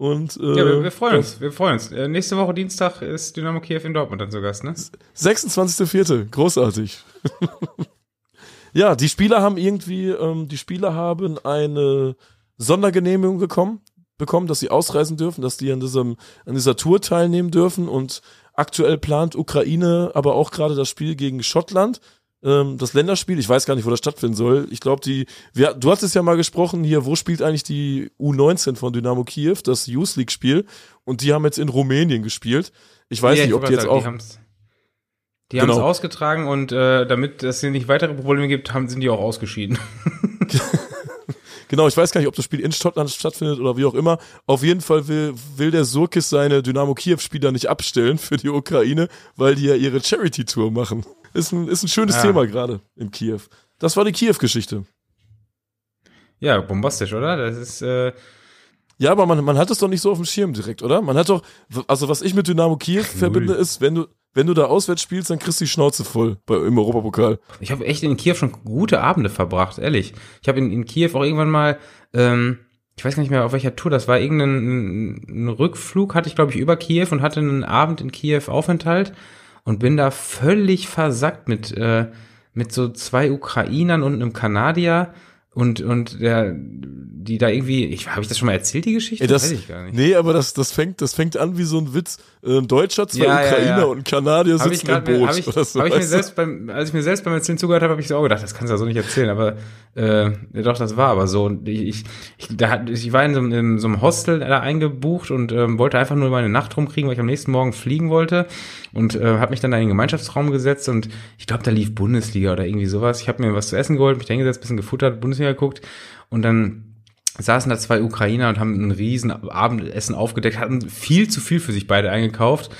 Und äh, ja, wir, wir freuen uns, wir freuen uns. Äh, nächste Woche Dienstag ist Dynamo Kiew in Dortmund dann zu Gast, ne? 26.04. Großartig. ja, die Spieler haben irgendwie, ähm, die Spieler haben eine Sondergenehmigung bekommen, bekommen, dass sie ausreisen dürfen, dass die an diesem, an dieser Tour teilnehmen dürfen und aktuell plant Ukraine aber auch gerade das Spiel gegen Schottland. Ähm, das Länderspiel, ich weiß gar nicht, wo das stattfinden soll. Ich glaube, die, wir, du hattest ja mal gesprochen hier, wo spielt eigentlich die U19 von Dynamo Kiew, das Youth League Spiel, und die haben jetzt in Rumänien gespielt. Ich weiß Ja, nicht, ich ob die jetzt sagen, auch, Die haben's, die haben's Genau. ausgetragen und äh, damit es hier nicht weitere Probleme gibt, haben, sind die auch ausgeschieden. Genau, ich weiß gar nicht, ob das Spiel in Schottland stattfindet oder wie auch immer. Auf jeden Fall will, will der Surkis seine Dynamo Kiew-Spieler nicht abstellen für die Ukraine, weil die ja ihre Charity-Tour machen. Ist ein, ist ein schönes Ja. Thema gerade in Kiew. Das war die Kiew-Geschichte. ja, bombastisch, oder? Das ist, äh, Ja, aber man, man hat es doch nicht so auf dem Schirm direkt, oder? Man hat doch, also was ich mit Dynamo Kiew verbinde, ist, wenn du, wenn du da auswärts spielst, dann kriegst du die Schnauze voll bei, im Europapokal. Ich habe echt in Kiew schon gute Abende verbracht, ehrlich. Ich habe in, in Kiew auch irgendwann mal, ähm, ich weiß gar nicht mehr auf welcher Tour, das war irgendein ein Rückflug, hatte ich glaube ich über Kiew und hatte einen Abend in Kiew Aufenthalt und bin da völlig versackt mit, äh, mit so zwei Ukrainern und einem Kanadier und, und der, die da irgendwie, ich, habe ich das schon mal erzählt, die Geschichte? Ey, das, weiß ich gar nicht. nee, aber das, das fängt, das fängt an wie so ein Witz. Ein Deutscher, zwei Ja, ja, Ukrainer ja. und ein Kanadier ich sitzen im Boot. hab ich, oder so, hab ich mir selbst beim, als ich mir selbst beim Erzählen zugehört habe, habe ich so auch gedacht, das kannst du ja so nicht erzählen, aber äh, ja, doch, das war aber so. Und Ich, ich, da, hat- ich war in so, einem- in so einem Hostel da eingebucht und ähm, wollte einfach nur meine Nacht rumkriegen, weil ich am nächsten Morgen fliegen wollte und äh, habe mich dann da in den Gemeinschaftsraum gesetzt und ich glaube, da lief Bundesliga oder irgendwie sowas. Ich habe mir was zu essen geholt, mich da hingesetzt, bisschen gefuttert, Bundesliga geguckt und dann saßen da zwei Ukrainer und haben ein riesen Abendessen aufgedeckt, hatten viel zu viel für sich beide eingekauft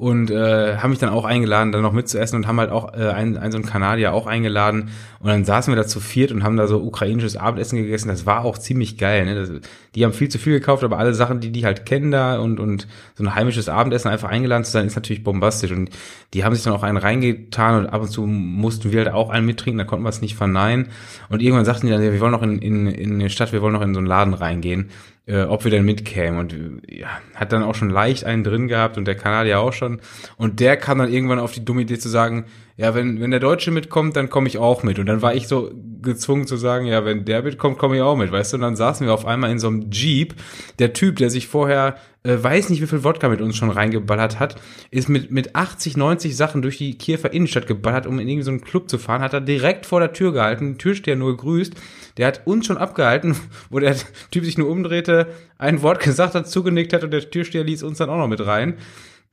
und äh, haben mich dann auch eingeladen, dann noch mitzuessen und haben halt auch äh, einen, einen so einen Kanadier auch eingeladen und dann saßen wir da zu viert und haben da so ukrainisches Abendessen gegessen. Das war auch ziemlich geil. Ne? Das, die haben viel zu viel gekauft, aber alle Sachen, die die halt kennen da und und so ein heimisches Abendessen einfach eingeladen zu sein, ist natürlich bombastisch und die haben sich dann auch einen reingetan und ab und zu mussten wir halt auch einen mittrinken, da konnten wir es nicht verneinen und irgendwann sagten die dann, ja, wir wollen noch in, in, in eine Stadt, wir wollen noch in so einen Laden reingehen äh, ob wir denn mitkämen. Und ja, hat dann auch schon leicht einen drin gehabt und der Kanadier auch schon. Und der kam dann irgendwann auf die dumme Idee zu sagen, ja, wenn, wenn der Deutsche mitkommt, dann komme ich auch mit. Und dann war ich so gezwungen zu sagen, ja, wenn der mitkommt, komme ich auch mit, weißt du? Und dann saßen wir auf einmal in so einem Jeep. Der Typ, der sich vorher, äh, weiß nicht, wie viel Wodka mit uns schon reingeballert hat, ist mit, mit 80, 90 Sachen durch die Kiewer Innenstadt geballert, um in irgendwie so Club zu fahren, hat er direkt vor der Tür gehalten, Türsteher nur gegrüßt. Der hat uns schon abgehalten, wo der Typ sich nur umdrehte, ein Wort gesagt hat, zugenickt hat und der Türsteher ließ uns dann auch noch mit rein.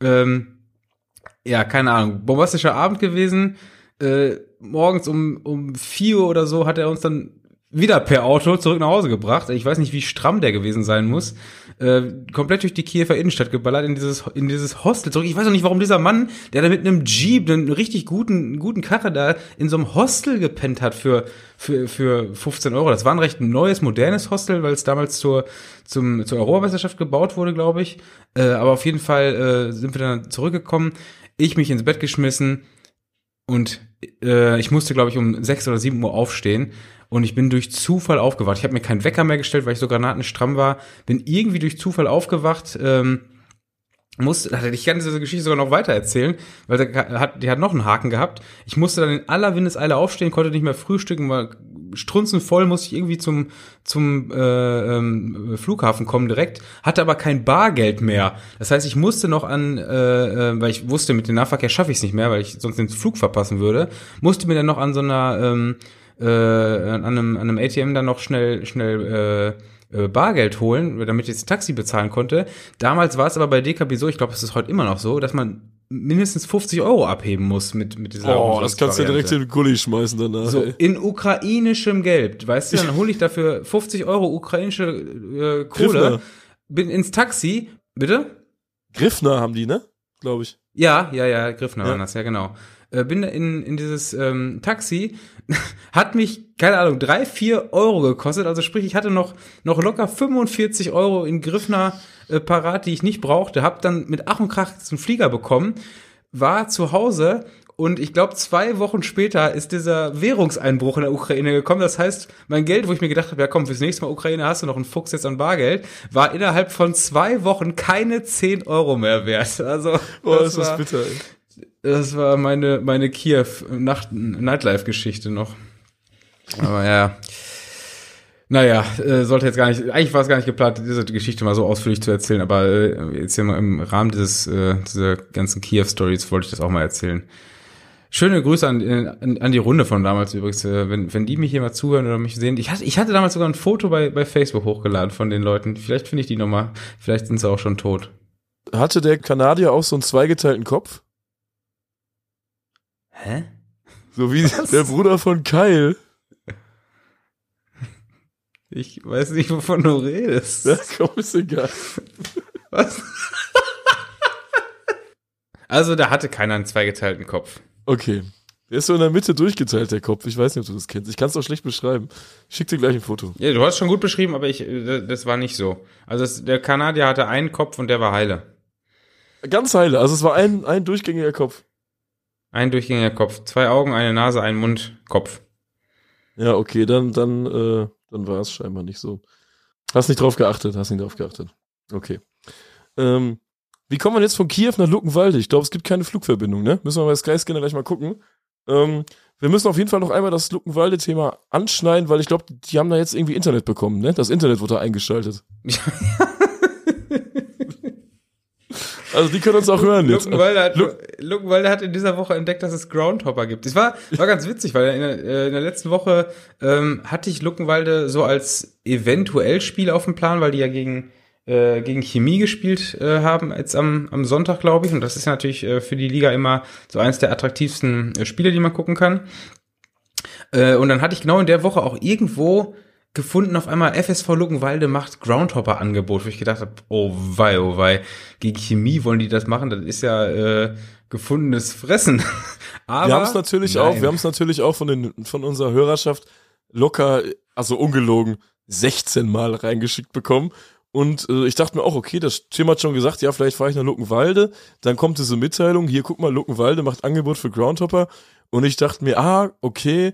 Ähm, ja, keine Ahnung, bombastischer Abend gewesen. Äh, morgens um, um vier Uhr oder so hat er uns dann wieder per Auto zurück nach Hause gebracht. Ich weiß nicht, wie stramm der gewesen sein muss. Äh, komplett durch die Kiewer Innenstadt geballert in dieses in dieses Hostel zurück. Ich weiß auch nicht, warum dieser Mann, der da mit einem Jeep, einen richtig guten guten Karre da in so einem Hostel gepennt hat für für für 15 Euro. Das war ein recht neues, modernes Hostel, weil es damals zur zum zur Europameisterschaft gebaut wurde, glaube ich. Äh, aber auf jeden Fall äh, sind wir dann zurückgekommen. Ich mich ins Bett geschmissen und äh, ich musste, glaube ich, um sechs oder sieben Uhr aufstehen und ich bin durch Zufall aufgewacht. Ich habe mir keinen Wecker mehr gestellt, weil ich so granatenstramm war. Bin irgendwie durch Zufall aufgewacht. Ähm, musste, ich kann diese Geschichte sogar noch weiter erzählen, weil der hat, die hat noch einen Haken gehabt. Ich musste dann in aller Windeseile aufstehen, konnte nicht mehr frühstücken, war strunzenvoll, musste ich irgendwie zum, zum äh, ähm, Flughafen kommen direkt, hatte aber kein Bargeld mehr. Das heißt, ich musste noch an, äh, äh, weil ich wusste, mit dem Nahverkehr schaffe ich es nicht mehr, weil ich sonst den Flug verpassen würde, musste mir dann noch an so einer ähm, äh, an, einem, an einem ATM dann noch schnell, schnell äh, Bargeld holen, damit ich das Taxi bezahlen konnte. Damals war es aber bei DKB so, ich glaube, es ist heute immer noch so, dass man mindestens 50 Euro abheben muss mit, mit dieser Oh, das kannst du direkt in den Gully schmeißen danach. So, in ukrainischem Geld, weißt du, dann hole ich dafür 50 Euro ukrainische äh, Kohle, Griffner. bin ins Taxi, bitte? Griffner haben die, ne? Glaube ich. Ja, ja, ja, Griffner Ja. waren das, ja genau. Äh, bin in, in dieses ähm, Taxi, hat mich, keine Ahnung, drei, vier Euro gekostet. Also sprich, ich hatte noch, noch locker 45 Euro in Griffner äh, parat, die ich nicht brauchte. Hab dann mit Ach und Krach einen Flieger bekommen, war zu Hause und ich glaube, zwei Wochen später ist dieser Währungseinbruch in der Ukraine gekommen. Das heißt, mein Geld, wo ich mir gedacht habe, ja komm, fürs nächste Mal Ukraine hast du noch einen Fuchs jetzt an Bargeld, war innerhalb von zwei Wochen keine 10 Euro mehr wert. Also Oh, das, war, ist bitter, ey. Das war meine, meine Kiew Nacht Nightlife-Geschichte noch. Aber ja. Naja, äh, sollte jetzt gar nicht, eigentlich war es gar nicht geplant, diese Geschichte mal so ausführlich zu erzählen, aber äh, jetzt mal im Rahmen dieses, äh, dieser ganzen Kiew-Stories wollte ich das auch mal erzählen. Schöne Grüße an, an, an die Runde von damals übrigens, äh, wenn, wenn die mich hier mal zuhören oder mich sehen. Ich hatte, ich hatte damals sogar ein Foto bei, bei Facebook hochgeladen von den Leuten. Vielleicht finde ich die nochmal. Vielleicht sind sie auch schon tot. Hatte der Kanadier auch so einen zweigeteilten Kopf? Hä? So wie Was? der Bruder von Kyle. Ich weiß nicht, wovon du redest. Ja, komm, ist egal. Was? Also, da hatte keiner einen zweigeteilten Kopf. Okay. Der ist so in der Mitte durchgeteilt, der Kopf. Ich weiß nicht, ob du das kennst. Ich kann es auch schlecht beschreiben. Ich schick dir gleich ein Foto. Ja, du hast schon gut beschrieben, aber ich, äh, das war nicht so. Also, es, der Kanadier hatte einen Kopf und der war heile. Ganz heile. Also es war ein, ein durchgängiger Kopf. Ein durchgängiger Kopf. Zwei Augen, eine Nase, ein Mund, Kopf. Ja, okay, dann, dann, äh, dann war es scheinbar nicht so. Hast nicht drauf geachtet, hast nicht drauf geachtet. Okay. Ähm, wie kommt man jetzt von Kiew nach Luckenwalde? Ich glaube, es gibt keine Flugverbindung, ne? Müssen wir bei Skyscanner gleich mal gucken. Ähm, wir müssen auf jeden Fall noch einmal das Luckenwalde-Thema anschneiden, weil ich glaube, die haben da jetzt irgendwie Internet bekommen, ne? Das Internet wurde da eingeschaltet. Also die können uns auch hören jetzt. Luckenwalde hat, Luck- Luckenwalde hat in dieser Woche entdeckt, dass es Groundhopper gibt. Es war, war ganz witzig, weil in der, äh, in der letzten Woche ähm, hatte ich Luckenwalde so als eventuell Spiel auf dem Plan, weil die ja gegen, äh, gegen Chemie gespielt äh, haben, jetzt am, am Sonntag, glaube ich. Und das ist ja natürlich äh, für die Liga immer so eins der attraktivsten äh, Spiele, die man gucken kann. Äh, und dann hatte ich genau in der Woche auch irgendwo gefunden, auf einmal FSV Luckenwalde macht Groundhopper-Angebot, wo ich gedacht habe, oh wei, oh wei, gegen Chemie wollen die das machen, das ist ja äh, gefundenes Fressen. Aber Wir haben es natürlich nein. auch, wir haben es natürlich auch von, den, von unserer Hörerschaft locker, also ungelogen, 16 Mal reingeschickt bekommen. Und äh, ich dachte mir auch, okay, das Tim hat schon gesagt, ja, vielleicht fahre ich nach Luckenwalde. Dann kommt diese Mitteilung, hier guck mal, Luckenwalde macht Angebot für Groundhopper. Und ich dachte mir, ah, okay,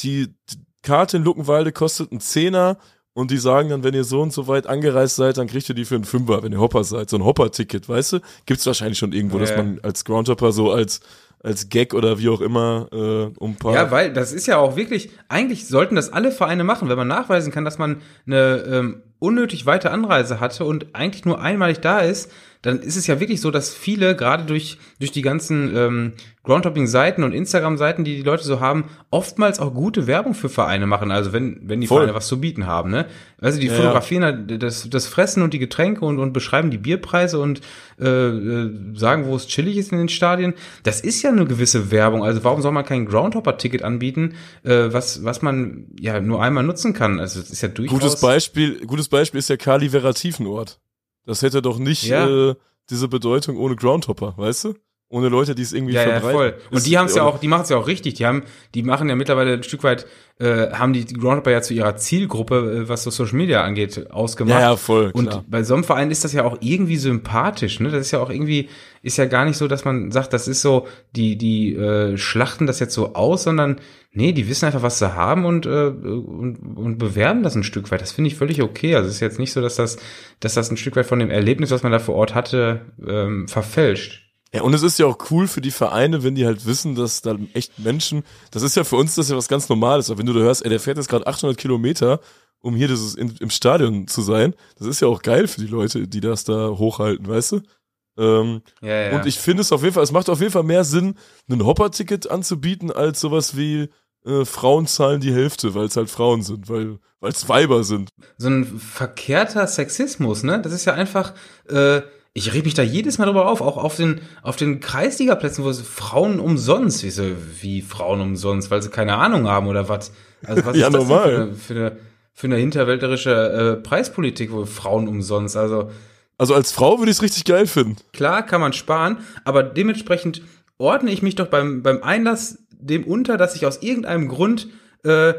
die, die Karte in Luckenwalde kostet einen Zehner. Und die sagen dann, wenn ihr so und so weit angereist seid, dann kriegt ihr die für einen Fünfer, wenn ihr Hopper seid. So ein Hopper-Ticket, weißt du? Gibt's wahrscheinlich schon irgendwo, dass Ja. man als Groundhopper so als, als Gag oder wie auch immer äh, um ein paar. Ja, weil das ist ja auch wirklich, eigentlich sollten das alle Vereine machen, wenn man nachweisen kann, dass man eine ähm, unnötig weite Anreise hatte und eigentlich nur einmalig da ist, dann ist es ja wirklich so, dass viele, gerade durch, durch die ganzen ähm, Groundhopping-Seiten und Instagram-Seiten, die die Leute so haben, oftmals auch gute Werbung für Vereine machen. Also wenn, wenn die Voll. Vereine was zu bieten haben, ne? Also die Ja, fotografieren halt das, das Fressen und die Getränke und, und beschreiben die Bierpreise und äh, äh, sagen, wo es chillig ist in den Stadien. Das ist ja eine gewisse Werbung. Also warum soll man kein Groundhopper-Ticket anbieten, äh, was, was man ja nur einmal nutzen kann? Also es ist ja durchaus. Gutes Beispiel, gutes Beispiel ist der Kali Vera Tiefenort. Das hätte doch nicht Ja. äh, diese Bedeutung ohne Groundhopper, weißt du? Ohne Leute, die es irgendwie Ja, ja, verbreiten. voll. Und die haben es ja auch, die machen es ja auch richtig. Die haben, die machen ja mittlerweile ein Stück weit, äh, haben die Groundhopper ja zu ihrer Zielgruppe, äh, was so Social Media angeht, ausgemacht. Ja, ja, voll, Und klar. bei so einem Verein ist das ja auch irgendwie sympathisch, ne? Das ist ja auch irgendwie, ist ja gar nicht so, dass man sagt, das ist so, die, die äh, schlachten das jetzt so aus, sondern nee, die wissen einfach, was sie haben und, äh, und, und bewerben das ein Stück weit. Das finde ich völlig okay. Also es ist jetzt nicht so, dass das, dass das ein Stück weit von dem Erlebnis, was man da vor Ort hatte, ähm, verfälscht. Ja, und es ist ja auch cool für die Vereine, wenn die halt wissen, dass da echt Menschen, das ist ja für uns das ja was ganz Normales, aber wenn du da hörst, ey, der fährt jetzt gerade 800 Kilometer, um hier dieses in, im Stadion zu sein, das ist ja auch geil für die Leute, die das da hochhalten, weißt du? Ähm, Ja, ja. Und ich finde es auf jeden Fall, es macht auf jeden Fall mehr Sinn, ein Hopper-Ticket anzubieten, als sowas wie äh, Frauen zahlen die Hälfte, weil es halt Frauen sind, weil weil es Weiber sind. so ein verkehrter Sexismus, ne? Das ist ja einfach, äh, ich reg mich da jedes Mal drüber auf, auch auf den, auf den Kreisligaplätzen, wo es Frauen umsonst, wie, so, wie Frauen umsonst, weil sie keine Ahnung haben oder was. Also was Ja, ist das normal. für, eine, für eine, für eine hinterwäldlerische äh, Preispolitik, wo Frauen umsonst, also Also als Frau würde ich es richtig geil finden. Klar kann man sparen, aber dementsprechend ordne ich mich doch beim, beim Einlass dem unter, dass ich aus irgendeinem Grund äh,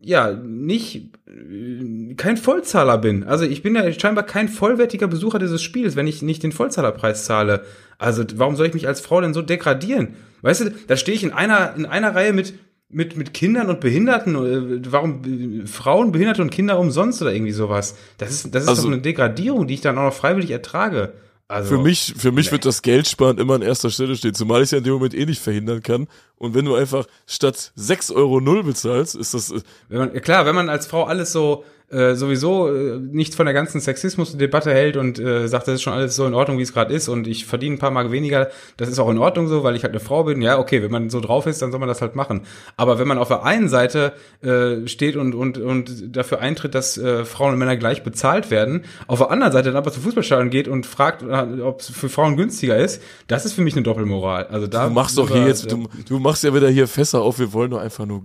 ja nicht äh, kein Vollzahler bin. Also ich bin ja scheinbar kein vollwertiger Besucher dieses Spiels, wenn ich nicht den Vollzahlerpreis zahle. Also warum soll ich mich als Frau denn so degradieren? Weißt du, da stehe ich in einer in einer Reihe mit mit, mit Kindern und Behinderten, äh, warum äh, Frauen, Behinderte und Kinder umsonst oder irgendwie sowas? Das ist, das ist Also- doch eine Degradierung, die ich dann auch noch freiwillig ertrage. Also, Für mich, für mich nee. wird das Geld sparen immer an erster Stelle stehen, zumal ich es ja in dem Moment eh nicht verhindern kann. Und wenn du einfach statt 6,0 Euro bezahlst, ist das, äh, Wenn man, ja klar, wenn man als Frau alles so äh, sowieso äh, nichts von der ganzen Sexismus-Debatte hält und äh, sagt, das ist schon alles so in Ordnung, wie es gerade ist und ich verdiene ein paar Mark weniger, das ist auch in Ordnung so, weil ich halt eine Frau bin. Ja, okay, wenn man so drauf ist, dann soll man das halt machen. Aber wenn man auf der einen Seite äh, steht und, und, und dafür eintritt, dass äh, Frauen und Männer gleich bezahlt werden, auf der anderen Seite dann aber zum Fußballstadion geht und fragt, äh, ob es für Frauen günstiger ist, das ist für mich eine Doppelmoral. Also da du machst doch hier jetzt, du, du machst ja wieder hier Fässer auf, wir wollen doch einfach nur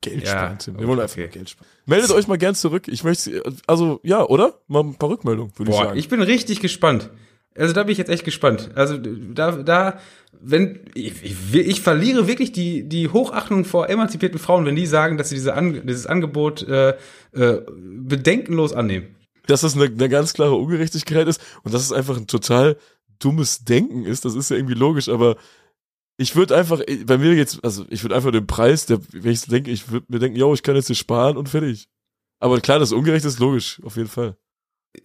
Geld Ja, sparen, Tim. Wir wollen einfach okay. nur Geld sparen. Meldet euch mal gern zurück. Ich möchte, also, ja, oder? Mal ein paar Rückmeldungen, würde ich sagen. ich bin richtig gespannt. Also da bin ich jetzt echt gespannt. Also da, da, wenn ich, ich, ich verliere wirklich die die Hochachtung vor emanzipierten Frauen, wenn die sagen, dass sie diese An dieses Angebot äh, äh, bedenkenlos annehmen. dass das eine, eine ganz klare Ungerechtigkeit ist und dass es einfach ein total dummes Denken ist, das ist ja irgendwie logisch, aber ich würde einfach, bei mir jetzt, also ich würde einfach den Preis, der, wenn ich denke, ich würde mir denken, yo, ich kann jetzt hier sparen und fertig. Aber klar, das ungerecht ist logisch, auf jeden Fall.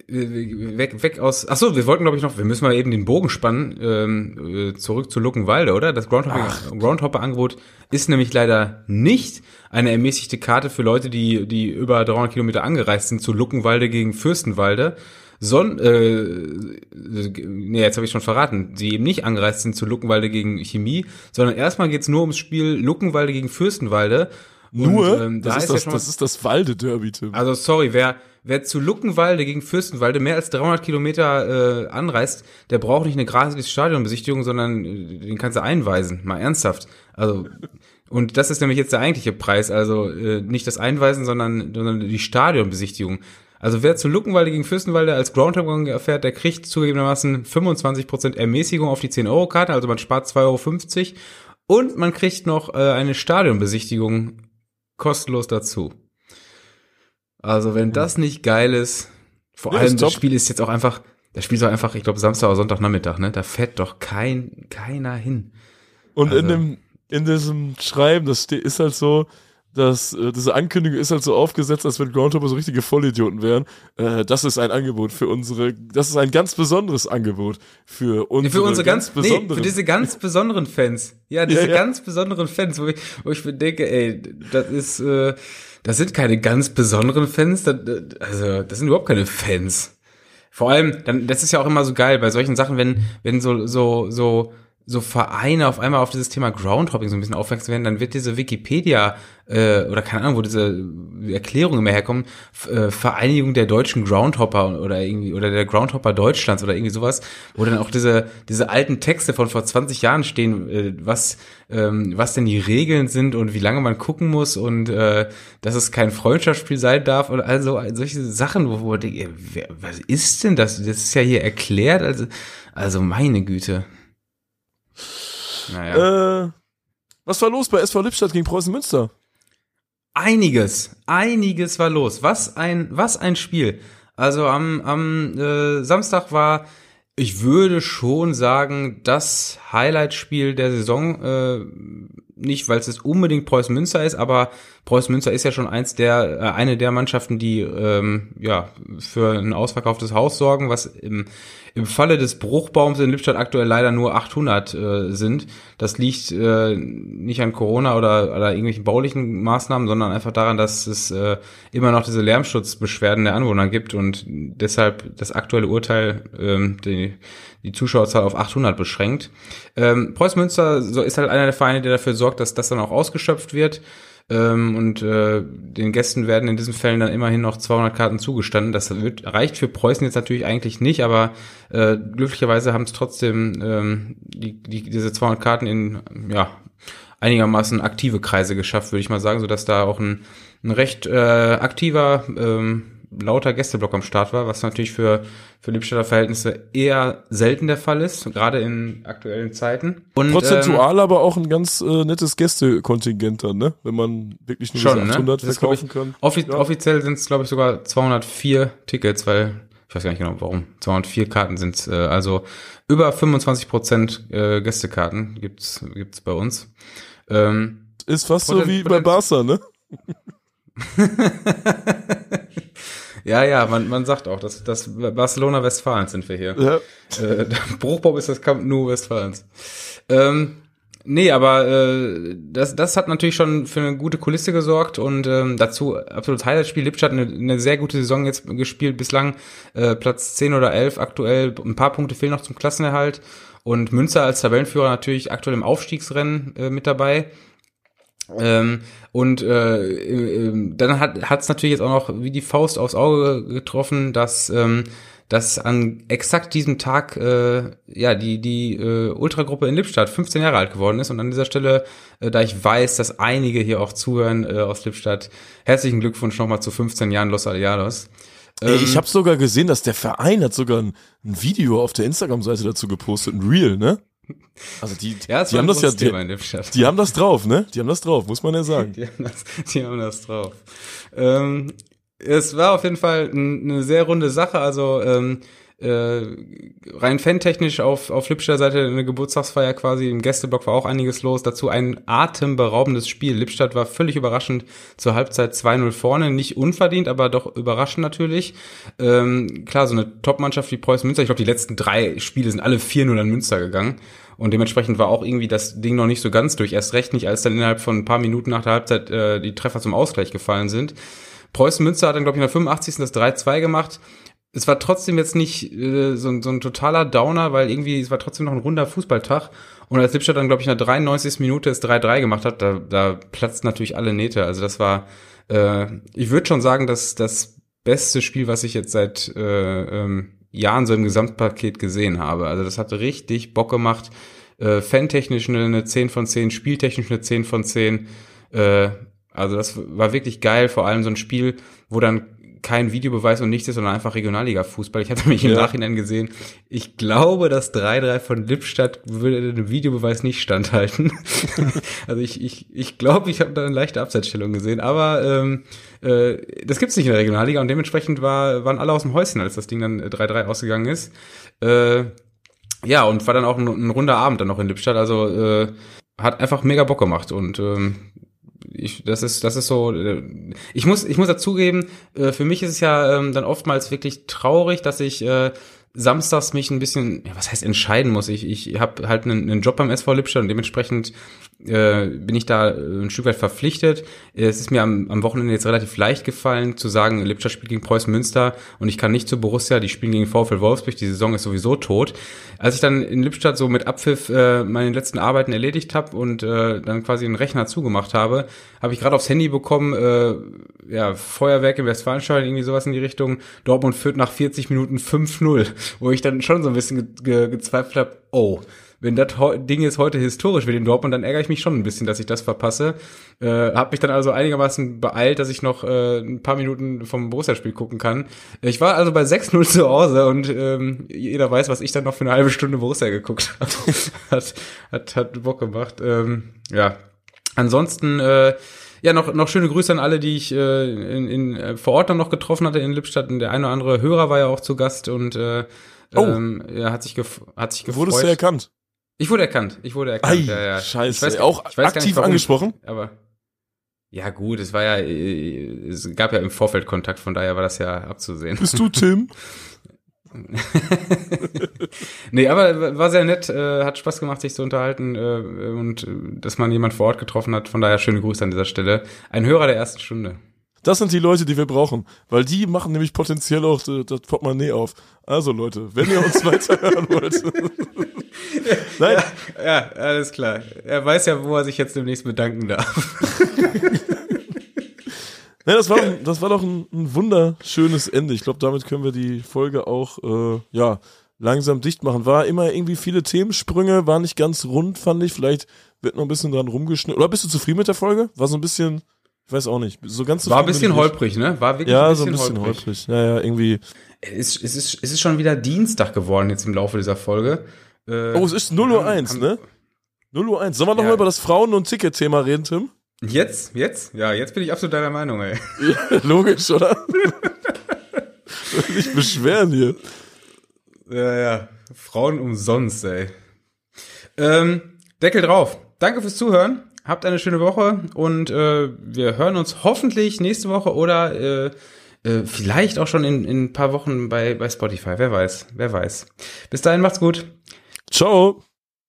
Weg, weg aus. Ach so, wir wollten glaube ich noch, wir müssen mal eben den Bogen spannen ähm, äh, zurück zu Luckenwalde, oder? Das Groundhopper- Groundhopper-Angebot ist nämlich leider nicht eine ermäßigte Karte für Leute, die die über 300 Kilometer angereist sind zu Luckenwalde gegen Fürstenwalde. Son, äh, nee, jetzt habe ich schon verraten, die eben nicht angereist sind zu Luckenwalde gegen Chemie, sondern erstmal geht's nur ums Spiel Luckenwalde gegen Fürstenwalde. Und, Nur, ähm, da das, ist ja das, mal- das ist das Walde-Derby, Tim. also sorry, wer, wer zu Luckenwalde gegen Fürstenwalde mehr als 300 Kilometer äh, anreist, der braucht nicht eine gratis Stadionbesichtigung, sondern äh, den kannst du einweisen. Mal ernsthaft. Also und das ist nämlich jetzt der eigentliche Preis. Also äh, nicht das Einweisen, sondern, sondern die Stadionbesichtigung. Also wer zu Luckenwalde gegen Fürstenwalde als Groundhopping erfährt, der kriegt zugegebenermaßen 25% Ermäßigung auf die 10-Euro-Karte, also man spart 2,50 Euro und man kriegt noch äh, eine Stadionbesichtigung kostenlos dazu. Also wenn das nicht geil ist, vor Ja, allem das top. Spiel ist jetzt auch einfach, das Spiel ist auch einfach, ich glaube Samstag oder Sonntagnachmittag, ne? Da fährt doch kein keiner hin. Und in also- dem, in diesem Schreiben, das ist halt so, dass äh, diese Ankündigung ist halt so aufgesetzt, als wenn Groundhopper so richtige Vollidioten wären. Äh, das ist ein Angebot für unsere, das ist ein ganz besonderes Angebot für unsere, für unsere ganz, nee, besonderen. für diese ganz besonderen Fans. Ja, diese Ja, ja. ganz besonderen Fans, wo ich, wo ich mir denke, ey, das ist, äh, das sind keine ganz besonderen Fans, das, also das sind überhaupt keine Fans. Vor allem, dann, das ist ja auch immer so geil bei solchen Sachen, wenn, wenn so, so, so, so Vereine auf einmal auf dieses Thema Groundhopping so ein bisschen aufmerksam werden, dann wird diese Wikipedia äh, oder keine Ahnung, wo diese Erklärungen immer herkommen, äh, Vereinigung der deutschen Groundhopper oder irgendwie oder der Groundhopper Deutschlands oder irgendwie sowas, wo dann auch diese diese alten Texte von vor 20 Jahren stehen, äh, was ähm, was denn die Regeln sind und wie lange man gucken muss und äh, dass es kein Freundschaftsspiel sein darf und also solche Sachen, wo, wo denke, was ist denn das? Das ist ja hier erklärt, also also meine Güte. Naja. Äh, was war los bei SV Lippstadt gegen Preußen Münster? Einiges, einiges war los. Was ein, was ein Spiel. Also am, am äh, Samstag war, ich würde schon sagen, das Highlight-Spiel der Saison. Äh, nicht, weil es unbedingt Preußen Münster ist, aber Preußen Münster ist ja schon eins der, äh, eine der Mannschaften, die ähm, ja für ein ausverkauftes Haus sorgen, was im, im Falle des Bruchbaums in Lippstadt aktuell leider nur 800 äh, sind. Das liegt äh, nicht an Corona oder, oder irgendwelchen baulichen Maßnahmen, sondern einfach daran, dass es äh, immer noch diese Lärmschutzbeschwerden der Anwohner gibt und deshalb das aktuelle Urteil ähm, die, die Zuschauerzahl auf 800 beschränkt. Ähm, Preußen Münster ist halt einer der Vereine, der dafür sorgt, dass das dann auch ausgeschöpft wird. Ähm, und äh, den Gästen werden in diesen Fällen dann immerhin noch 200 Karten zugestanden. Das wird, reicht für Preußen jetzt natürlich eigentlich nicht, aber äh, glücklicherweise haben es trotzdem ähm, die, die, diese 200 Karten in ja einigermaßen aktive Kreise geschafft, würde ich mal sagen, so dass da auch ein, ein recht äh, aktiver ähm, lauter Gästeblock am Start war, was natürlich für, für Lippstädter Verhältnisse eher selten der Fall ist, gerade in aktuellen Zeiten. Und, Prozentual ähm, aber auch ein ganz äh, nettes Gästekontingent dann, ne? Wenn man wirklich nur schon, 800 ne? verkaufen kann. Offi ja. Offiziell sind es, glaube ich, sogar 204 Tickets, weil ich weiß gar nicht genau warum. 204 Karten sind äh, also über 25 Prozent äh, Gästekarten gibt's gibt's bei uns. Ähm, ist fast so wie bei Barca, ne? Ja, ja, man, man sagt auch, dass das Barcelona Westfalens sind wir hier. Ja. Äh, Bruchbaum ist das Camp Nou Westfalens. Ähm, nee, aber äh, das, das hat natürlich schon für eine gute Kulisse gesorgt und ähm, dazu absolut Highlight-Spiel. Lippstadt eine, eine sehr gute Saison jetzt gespielt, bislang äh, Platz 10 oder 11 aktuell. Ein paar Punkte fehlen noch zum Klassenerhalt. Und Münster als Tabellenführer natürlich aktuell im Aufstiegsrennen äh, mit dabei. Ähm, und äh, äh, dann hat es natürlich jetzt auch noch wie die Faust aufs Auge getroffen, dass ähm, dass an exakt diesem Tag äh, ja die die äh, Ultragruppe in Lippstadt 15 Jahre alt geworden ist und an dieser Stelle, äh, da ich weiß, dass einige hier auch zuhören äh, aus Lippstadt, herzlichen Glückwunsch nochmal zu 15 Jahren Los Aliados. Ähm, ich habe sogar gesehen, dass der Verein hat sogar ein, ein Video auf der Instagram-Seite dazu gepostet, ein Reel, ne? Also die, ja, die haben das ja, die, die, haben das drauf, ne? Die haben das drauf, muss man ja sagen. die, haben das, die haben das drauf. Ähm, es war auf jeden Fall eine sehr runde Sache. Also ähm, äh, rein fantechnisch auf, auf Lippstadter Seite eine Geburtstagsfeier quasi. Im Gästeblock war auch einiges los. Dazu ein atemberaubendes Spiel. Lippstadt war völlig überraschend zur Halbzeit 2-0 vorne. Nicht unverdient, aber doch überraschend natürlich. Ähm, klar, so eine Top-Mannschaft wie Preußen Münster. Ich glaube, die letzten drei Spiele sind alle 4-0 an Münster gegangen. Und dementsprechend war auch irgendwie das Ding noch nicht so ganz durch. Erst recht nicht, als dann innerhalb von ein paar Minuten nach der Halbzeit äh, die Treffer zum Ausgleich gefallen sind. Preußen Münster hat dann, glaube ich, in der 85. das 3-2 gemacht es war trotzdem jetzt nicht äh, so, so ein totaler Downer, weil irgendwie es war trotzdem noch ein runder Fußballtag. Und als Lippstadt dann, glaube ich, in der 93. Minute das 3-3 gemacht hat, da, da platzt natürlich alle Nähte. Also das war, äh, ich würde schon sagen, dass das beste Spiel, was ich jetzt seit äh, ähm, Jahren so im Gesamtpaket gesehen habe. Also das hat richtig Bock gemacht. Äh, Fantechnisch eine, eine 10 von 10, spieltechnisch eine 10 von 10. Äh, also das war wirklich geil, vor allem so ein Spiel, wo dann kein Videobeweis und nichts ist, sondern einfach Regionalliga-Fußball. Ich mich im ja. Nachhinein gesehen. Ich glaube, das 3-3 von Lippstadt würde dem Videobeweis nicht standhalten. also ich, ich, ich glaube, ich habe da eine leichte Abseitsstellung gesehen, aber ähm, äh, das gibt's nicht in der Regionalliga und dementsprechend war, waren alle aus dem Häuschen, als das Ding dann 3-3 ausgegangen ist. Äh, ja, und war dann auch ein, ein runder Abend dann noch in Lippstadt. Also äh, hat einfach mega Bock gemacht und ähm, ich, das ist, das ist so, äh, ich muss, ich muss dazugeben, äh, für mich ist es ja ähm, dann oftmals wirklich traurig, dass ich äh, samstags mich ein bisschen, ja, was heißt entscheiden muss. Ich, ich habe halt einen, einen Job beim SV Lippstadt und dementsprechend äh, bin ich da äh, ein Stück weit verpflichtet. Es ist mir am, am Wochenende jetzt relativ leicht gefallen zu sagen, Lippstadt spielt gegen Preußen Münster und ich kann nicht zu Borussia, die spielen gegen VfL Wolfsburg, die Saison ist sowieso tot. Als ich dann in Lippstadt so mit Abpfiff äh, meine letzten Arbeiten erledigt habe und äh, dann quasi den Rechner zugemacht habe, habe ich gerade aufs Handy bekommen, äh, ja, Feuerwerk im Westfalenstadion, irgendwie sowas in die Richtung, Dortmund führt nach 40 Minuten 5-0, wo ich dann schon so ein bisschen ge ge gezweifelt habe, oh, wenn das Ding jetzt heute historisch wird in Dortmund, dann ärgere ich mich schon ein bisschen, dass ich das verpasse. Äh, habe mich dann also einigermaßen beeilt, dass ich noch äh, ein paar Minuten vom Borussia-Spiel gucken kann. Ich war also bei 6-0 zu Hause und ähm, jeder weiß, was ich dann noch für eine halbe Stunde Borussia geguckt habe. hat, hat, hat Bock gemacht. Ähm, ja, ansonsten... Äh, ja, noch, noch schöne Grüße an alle, die ich äh, in, in, äh, vor Ort dann noch getroffen hatte in Lippstadt. Und der eine oder andere Hörer war ja auch zu Gast und äh, Oh. ähm, ja, hat sich, gef hat sich gefreut. Wurdest du erkannt? Ich wurde erkannt. Ich wurde erkannt. Ei, ja, ja. scheiße. Ich weiß, auch ich weiß aktiv warum, angesprochen? Aber ja gut, es war ja, äh, es gab ja im Vorfeld Kontakt, von daher war das ja abzusehen. Bist du Tim? nee, aber war sehr nett, äh, hat Spaß gemacht, sich zu unterhalten äh, und äh, dass man jemand vor Ort getroffen hat. Von daher schöne Grüße an dieser Stelle. Ein Hörer der ersten Stunde. Das sind die Leute, die wir brauchen, weil die machen nämlich potenziell auch das Portemonnaie auf. Also Leute, wenn ihr uns weiterhören wollt. Nein. Ja, ja, alles klar. Er weiß ja, wo er sich jetzt demnächst bedanken darf. Ja, das war, das war doch ein, ein wunderschönes Ende. Ich glaube, damit können wir die Folge auch äh, ja langsam dicht machen. War immer irgendwie viele Themensprünge, war nicht ganz rund, fand ich. Vielleicht wird noch ein bisschen dran rumgeschnitten. Oder bist du zufrieden mit der Folge? War so ein bisschen, ich weiß auch nicht, so ganz War ein bisschen holprig, ne? War wirklich ja, ein bisschen, so ein bisschen holprig. holprig. Ja, ja, irgendwie. Es, ist, es, ist, es ist schon wieder Dienstag geworden jetzt im Laufe dieser Folge. Äh, Oh, es ist 0 Uhr haben- 1, haben- ne? 0 Uhr 1. Sollen wir Ja. mal über das Frauen- und Ticket-Thema reden, Tim? Jetzt? Jetzt? Ja, jetzt bin ich absolut deiner Meinung, ey. Ja, logisch, oder? nicht beschweren hier. Ja, ja. Frauen umsonst, ey. Ähm, Deckel drauf. Danke fürs Zuhören. Habt eine schöne Woche und äh, wir hören uns hoffentlich nächste Woche oder äh, äh, vielleicht auch schon in, in ein paar Wochen bei, bei Spotify. Wer weiß, wer weiß. Bis dahin macht's gut. Ciao.